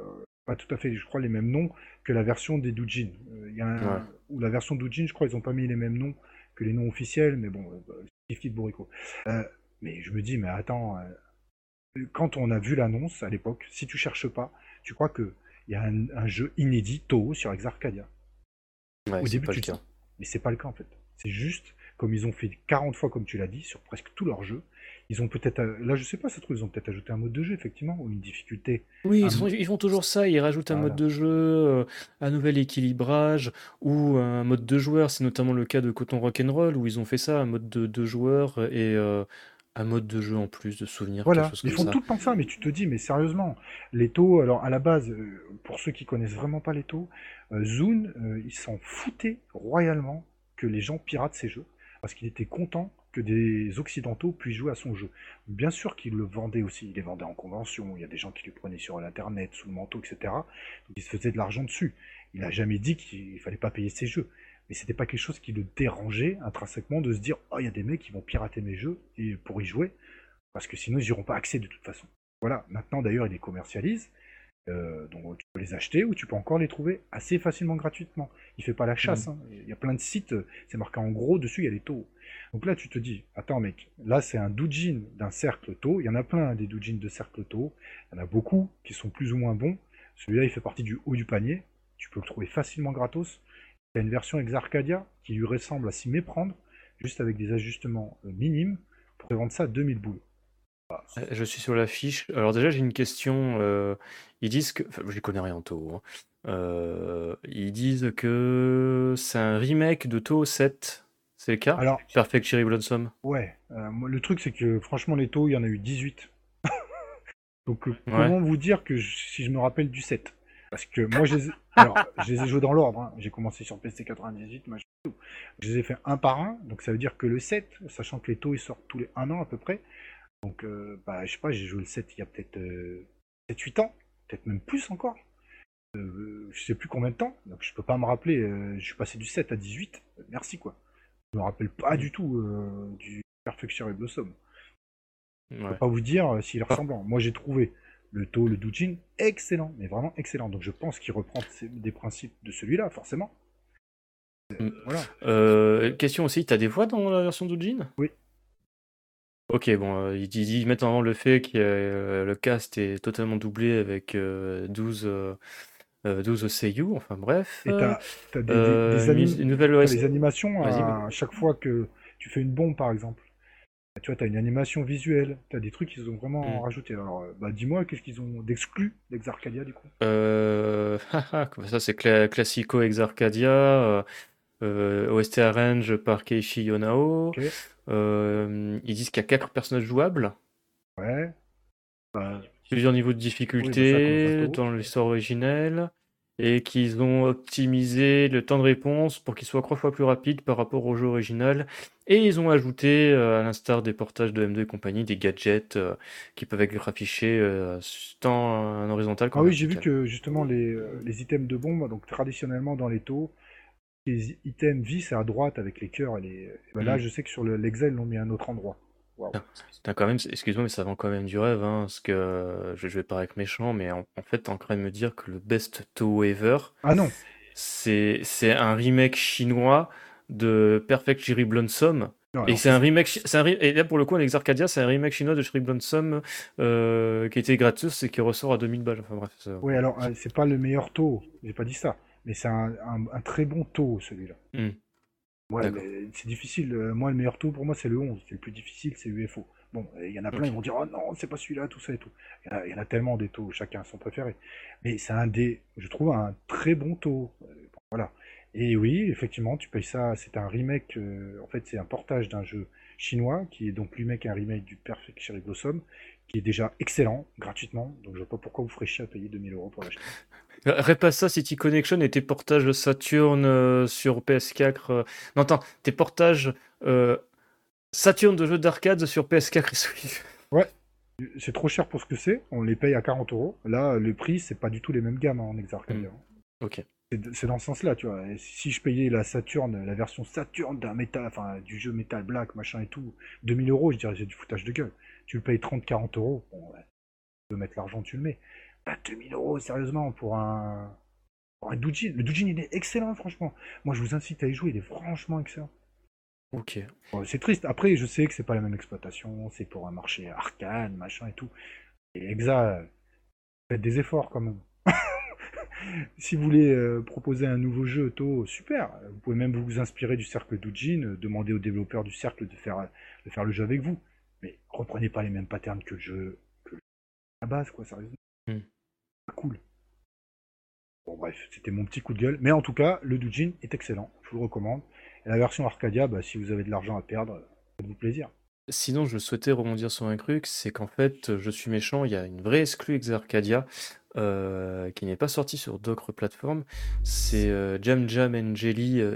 pas tout à fait, je crois, les mêmes noms que la version des Doujin. Euh, il y a un- Ouais. Ou la version Doujin, je crois, ils ont pas mis les mêmes noms que les noms officiels, mais bon, euh, kiff de bourrico. Euh, mais je me dis, mais attends, euh, quand on a vu l'annonce à l'époque, si tu cherches pas, tu crois que il y a un, un jeu inédit Toho sur Ex Arcadia. Ouais, Au début, tu mais c'est pas le cas en fait. C'est juste comme ils ont fait 40 fois, comme tu l'as dit, sur presque tous leurs jeux. Ils ont peut-être, euh, là je sais pas, ça se trouve, ils ont peut-être ajouté un mode de jeu effectivement, ou une difficulté. Oui, ils, font, ils font toujours ça, ils rajoutent un Voilà. mode de jeu, euh, un nouvel équilibrage ou un mode de joueur. C'est notamment le cas de Coton Rock'n'Roll où ils ont fait ça, un mode de, de joueur et euh, un mode de jeu en plus de souvenirs, Voilà, ils font ça. tout le temps ça, mais tu te dis, mais sérieusement, les taux, alors à la base, euh, pour ceux qui connaissent vraiment pas les taux, euh, Zune, euh, ils s'en foutaient royalement que les gens piratent ces jeux, parce qu'il était content que des occidentaux puissent jouer à son jeu. Bien sûr qu'il le vendait aussi, il les vendait en convention, il y a des gens qui lui prenaient sur l'internet, sous le manteau, etc. Donc il se faisait de l'argent dessus. Il a jamais dit qu'il fallait pas payer ses jeux. Mais c'était pas quelque chose qui le dérangeait intrinsèquement de se dire, oh, il y a des mecs qui vont pirater mes jeux et pour y jouer, parce que sinon ils n'y auront pas accès de toute façon. Voilà, maintenant d'ailleurs ils les commercialisent, euh, donc tu peux les acheter ou tu peux encore les trouver assez facilement gratuitement. Il fait pas la chasse, hein. il y a plein de sites, c'est marqué en gros dessus, il y a les taux. Donc là tu te dis, attends mec, là c'est un doujin d'un cercle taux, il y en a plein hein, des doujins de cercle taux, il y en a beaucoup qui sont plus ou moins bons, celui-là il fait partie du haut du panier, tu peux le trouver facilement gratos. Il y a une version Ex Arcadia qui lui ressemble à s'y méprendre, juste avec des ajustements euh, minimes, pour te vendre ça à 2000 boules. Voilà, Euh, Je suis sur la fiche. Alors déjà, j'ai une question. euh, ils disent que... Enfin, je connais rien en Toho. hein. Euh, ils disent que c'est un remake de Toho 7. C'est le cas? Alors, Perfect Cherry Blossom. ouais, euh, moi, le truc c'est que franchement les taux, il y en a eu 18. Donc comment vous dire que je- si je me rappelle du 7 Parce que moi je les ai, alors, je les ai joués dans l'ordre, hein. j'ai commencé sur PC 98, machin, je les ai fait un par un, donc ça veut dire que le 7, sachant que les taux ils sortent tous les 1 an à peu près, donc euh, bah, je sais pas, j'ai joué le 7 il y a peut-être 7-8 ans, peut-être même plus encore. Euh, je sais plus combien de temps, donc je peux pas me rappeler. euh, je suis passé du 7 à 18. euh, merci quoi. Je me rappelle pas du tout euh, du Perfection et Blossom. Je peux pas vous dire euh, s'il est ressemblant. Moi j'ai trouvé le To, le Doujin excellent, mais vraiment excellent. Donc je pense qu'il reprend des principes de celui-là, forcément. Euh. Voilà. Euh, question aussi, t'as des voix dans la version d'Ujin Oui. Ok, bon, euh, ils, ils- mettent en avant le fait que euh, le cast est totalement doublé avec euh, 12, euh, euh, 12 seiyuu, enfin bref. Et t'as t'as des, anim- animations à chaque fois que tu fais une bombe, par exemple. Tu vois, t'as une animation visuelle, t'as des trucs qu'ils ont vraiment Mm. rajouté. Alors, euh, bah, dis-moi, qu'est-ce qu'ils ont d'exclu d'Exarcadia, du coup? Euh, haha, comme ça, c'est cla Classico Exarcadia, euh, euh, OST arrange par Keiichi Yonao. Euh, ils disent qu'il y a 4 personnages jouables, Ouais. Bah, plusieurs niveaux de difficulté bah dans l'histoire originelle, et qu'ils ont optimisé le temps de réponse pour qu'il soit trois fois plus rapide par rapport au jeu original. Et ils ont ajouté, euh, à l'instar des portages de M2 et compagnie, des gadgets euh, qui peuvent être affichés euh, tant en horizontal qu'en Ah oui, j'ai vu que justement les, euh, les items de bombe, donc traditionnellement dans les taux, les items c'est à droite avec les cœurs et les. et ben là, Mm. je sais que sur le- l'Exile, ils l'ont mis à un autre endroit. Putain, putain, quand même, excuse-moi, mais ça vend quand même du rêve, hein, parce que euh, je, je vais paraître méchant, mais en, en fait, t'es en train de me dire que le best toe ever, Ah non, c'est c'est un remake chinois de Perfect Cherry Blossom. non Et c'est un remake, un et là pour le coup, Alex Arcadia, c'est un remake chinois de Cherry Blossom euh, qui était gratos et qui ressort à 2000 balles. Enfin bref. Oui, alors, euh, c'est pas le meilleur taux, j'ai pas dit ça, mais c'est un, un- un très bon taux, celui-là. Hmm. Ouais, c'est difficile. euh, Moi, le meilleur taux pour moi, c'est le 11. C'est le plus difficile, c'est UFO. Bon, il y en a plein, ils vont dire Oh non, c'est pas celui-là, tout ça et tout. Il y, en a- il y en a tellement des taux, chacun a son préféré. Mais c'est un des, je trouve, un très bon taux. Euh, voilà. Et oui, effectivement, tu payes ça. C'est un remake, euh, en fait, c'est un portage d'un jeu chinois qui est donc lui-même un remake du Perfect Cherry Blossom, qui est déjà excellent, gratuitement. Donc, je vois pas pourquoi vous ferez chier à payer 2000 euros pour l'acheter. Repasse City Connection et tes portages Saturn euh, sur PS4. euh, Non, attends, tes portages euh, Saturn de jeux d'arcade sur PS4 et Switch. C'est trop cher pour ce que c'est, on les paye à 40 euros. Là, le prix, c'est pas du tout les mêmes gammes hein, en Exarcadia. Ok. C'est c'est dans ce sens-là, tu vois. Et si je payais la Saturn, la version Saturn d'un métal, enfin du jeu Metal Black, machin et tout, 2000 euros, je dirais c'est du foutage de gueule. Tu le payes 30-40 euros, bon, ouais, tu veux mettre l'argent, tu le mets. Bah, 2000 euros, sérieusement, pour un, pour un Doujin. Le Doujin, il est excellent, franchement. Moi, je vous incite à y jouer, il est franchement excellent. Ok. Bon, c'est triste. Après, je sais que c'est pas la même exploitation, c'est pour un marché arcane, machin et tout. Et Exa, faites des efforts quand même. si vous voulez euh, proposer un nouveau jeu auto, super. Vous pouvez même vous inspirer du cercle Doujin, euh, demander aux développeurs du cercle de faire, de faire le jeu avec vous. Mais reprenez pas les mêmes patterns que le jeu, que le- la base, quoi, sérieusement. Hmm. Pas cool. Bon, bref, c'était mon petit coup de gueule. Mais en tout cas, le Doujin est excellent. Je vous le recommande. Et la version Arcadia, bah, si vous avez de l'argent à perdre, faites-vous plaisir. Sinon, je souhaitais rebondir sur un truc, c'est qu'en fait, je suis méchant, il y a une vraie exclue Exarcadia euh, qui n'est pas sortie sur d'autres plateformes. C'est euh, Jam Jam and Jelly euh,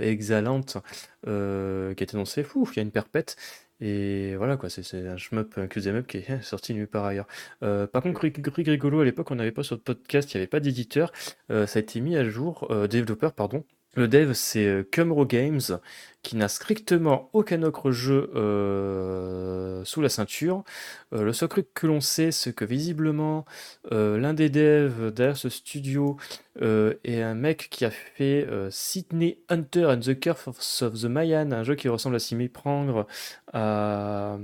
euh, qui est annoncé. Fou, il y a une perpète. Et voilà quoi, c'est un shmup, un qui est sorti nulle part ailleurs. Euh, par contre, Rig- Rigolo, à l'époque, on n'avait pas sur le podcast, il n'y avait pas d'éditeur. Euh, ça a été mis à jour, euh, développeur, pardon. Le dev, c'est Cumro Games, qui n'a strictement aucun autre jeu euh, sous la ceinture. Euh, le seul truc que l'on sait, c'est que visiblement, euh, l'un des devs derrière ce studio est un mec qui a fait Sydney Hunter and the Curse of, the Mayan, un jeu qui ressemble à s'y méprendre à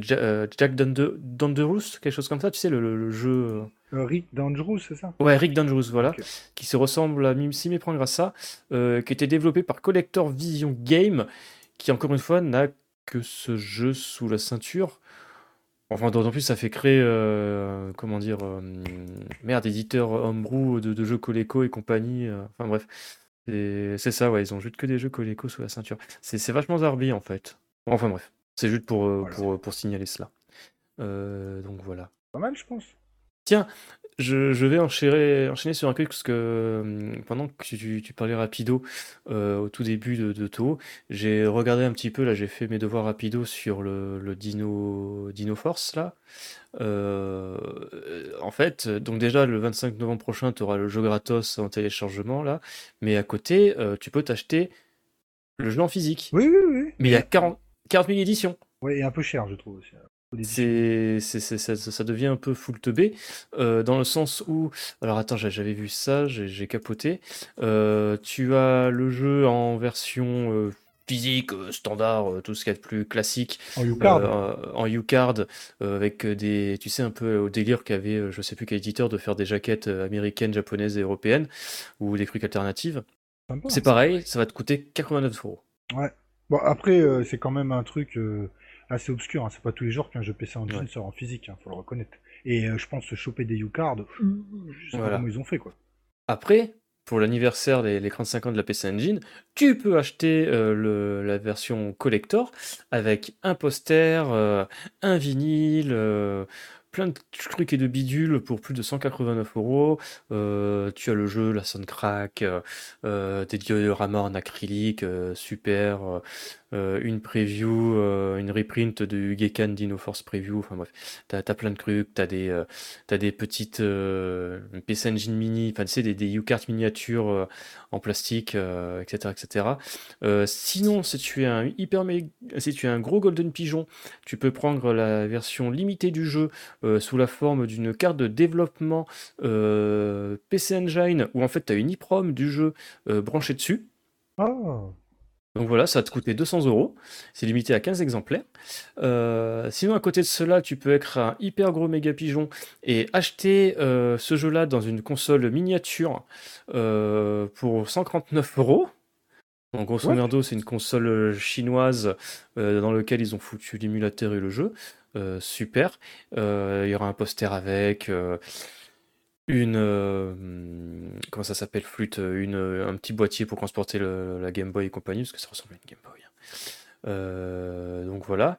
Ja- Jack Dunder- Dangerous, quelque chose comme ça, tu sais, le, le- le jeu. Rick Dangerous, c'est ça? Ouais, Rick Dangerous, voilà, qui se ressemble à s'y méprendre à ça, qui était développé par Collector Vision Game, qui encore une fois n'a que ce jeu sous la ceinture. Enfin, d'autant plus, ça fait créer, euh, comment dire, euh, merde, éditeur homebrew de, de jeux Coleco et compagnie. euh, enfin bref, c'est ça, ouais, ils ont juste que des jeux Coleco sous la ceinture. C'est vachement zarbi en fait. Enfin bref, c'est juste pour, Voilà. pour, pour signaler cela. Donc voilà. Pas mal, je pense. Je, je vais enchaîner, enchaîner sur un truc parce que hum, pendant que tu, tu parlais rapido euh, au tout début de, de Toho, j'ai regardé un petit peu, là j'ai fait mes devoirs rapido sur le, le Dino, Dino Force là. Euh, en fait, donc déjà le 25 novembre prochain, tu auras le jeu gratos en téléchargement là, mais à côté, euh, tu peux t'acheter le jeu en physique. Oui, oui, oui. Mais il y a 40, 40 000 éditions. Ouais, et un peu cher, je trouve aussi. C'est, c'est, c'est- ça, ça devient un peu full teubé, euh, dans le sens où, alors attends, j'a- j'avais vu ça, j'ai j'ai capoté. Euh, tu as le jeu en version euh, physique, euh, standard, euh, tout ce qu'il y a de plus classique, En U-Card. euh, en U-Card, euh, avec des, tu sais, un peu au délire qu'avait, je sais plus quel éditeur, de faire des jaquettes américaines, japonaises et européennes, ou des trucs alternatifs. Sympa. C'est pareil, ça va te coûter 89 euros. Bon, après, euh, c'est quand même un truc euh, assez obscur. Hein. C'est pas tous les jours qu'un jeu PC Engine Ouais. sort en physique, hein, faut le reconnaître. Et euh, je pense se choper des U-Cards, je sais Voilà. pas comment ils ont fait, quoi. Après, pour l'anniversaire des les 35 ans de la PC Engine, tu peux acheter euh, le- la version collector avec un poster, euh, un vinyle, euh, plein de trucs et de bidules pour plus de 189 euros. Euh, Tu as le jeu, la Soundcrack, euh, euh, des dioramas en acrylique, euh, super. Euh, une preview, euh, une reprint de Gekan Dino Force Preview. Enfin bref, t'as as plein de trucs, t'as des, euh, T'as des petites euh, PC Engine mini, enfin tu sais, des, des U-cards miniatures en plastique, etc. etc. Sinon, si tu es un hyper si tu es un gros Golden Pigeon, tu peux prendre la version limitée du jeu sous la forme d'une carte de développement PC Engine où en fait tu as une EEPROM du jeu branchée dessus. Ah, Donc voilà, ça va te coûter 200 euros. C'est limité à 15 exemplaires. Euh, sinon, à côté de cela, tu peux être un hyper gros méga pigeon et acheter euh, ce jeu-là dans une console miniature euh, pour 139 euros. Donc, grosso merdo, c'est une console chinoise dans laquelle ils ont foutu l'émulateur et le jeu. Super. Il y aura un poster avec. Euh, une euh, comment ça s'appelle flûte une euh, un petit boîtier pour transporter le- la Game Boy et compagnie parce que ça ressemble à une Game Boy hein. Euh, donc voilà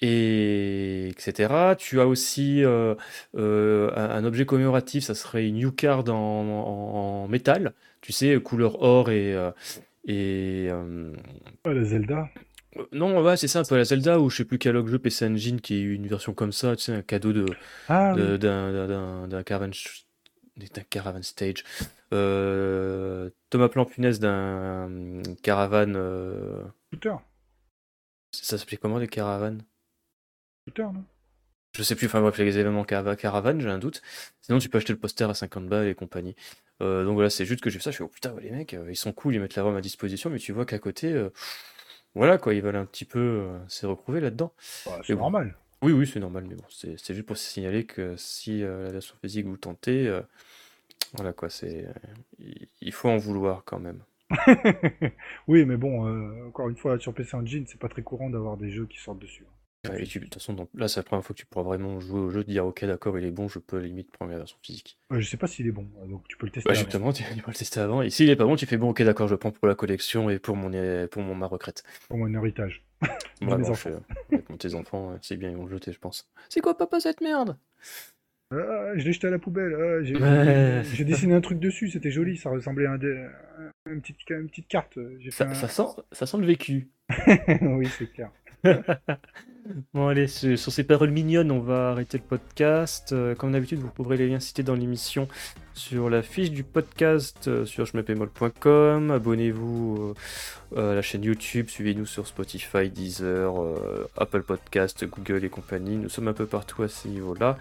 et etc tu as aussi euh, euh, un, un objet commémoratif ça serait une U-card en, en- en métal tu sais couleur or et euh, et euh, ah, la Zelda. euh, non ouais c'est ça un peu la Zelda ou je sais plus quel autre jeu PC Engine qui est une version comme ça tu sais un cadeau de Ah, de- oui. d'un d'un- d'un- d'un caravan, ch- d'un caravan stage. Euh, Thomas Plampunès d'un hum, caravane. euh, Scooter. ça s'appelait comment les caravanes? Scooter, non? Je sais plus, enfin bref, les événements carava- caravane, j'ai un doute. Sinon, tu peux acheter le poster à 50 balles et compagnie. Euh, donc voilà, c'est juste que j'ai fait ça. Je fais, oh putain, ouais, les mecs, euh, ils sont cool, ils mettent la ROM à disposition, mais tu vois qu'à côté, euh, voilà quoi, ils veulent un petit peu euh, se retrouver là-dedans. Bah, C'est bon. normal. Oui, oui, c'est normal, mais bon, c'est c'est juste pour signaler que si euh, la version physique vous tentez, euh, voilà quoi, c'est euh, il faut en vouloir quand même. oui, mais bon, euh, encore une fois, sur PC Engine, c'est pas très courant d'avoir des jeux qui sortent dessus. Ouais, et tu- de toute façon, donc, là, c'est la première fois que tu pourras vraiment jouer au jeu, te dire ok, d'accord, il est bon, je peux limite prendre la version physique. Je sais pas s'il est bon, euh, donc tu peux le tester. Bah, avant. justement, tu, tu peux le tester avant, et s'il est pas bon, tu fais bon, ok, d'accord, je le prends pour la collection et pour mon, é- pour mon ma retraite. Pour mon héritage. De Vraiment, mes je enfants. avec mon- tes enfants, c'est bien, ils vont le jeter, je pense. C'est quoi, papa, cette merde? Ah, je l'ai jeté à la poubelle. ah, j'ai Ouais. dessiné un truc dessus, c'était joli, ça ressemblait à un dé- à une, petite, une petite carte. Ça, un- ça sent, ça sent le vécu. oui, c'est clair. Bon allez, sur sur ces paroles mignonnes, on va arrêter le podcast. Euh, comme d'habitude, vous trouverez les liens cités dans l'émission sur la fiche du podcast euh, sur jmepémol.com. Abonnez-vous euh, à la chaîne YouTube, suivez-nous sur Spotify, Deezer, euh, Apple Podcast, Google et compagnie. Nous sommes un peu partout à ce niveau-là.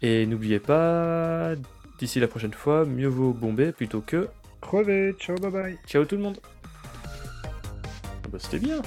Et n'oubliez pas, d'ici la prochaine fois, mieux vaut bomber plutôt que... Crevé, ciao, bye bye. Ciao tout le monde Ah bah, C'était bien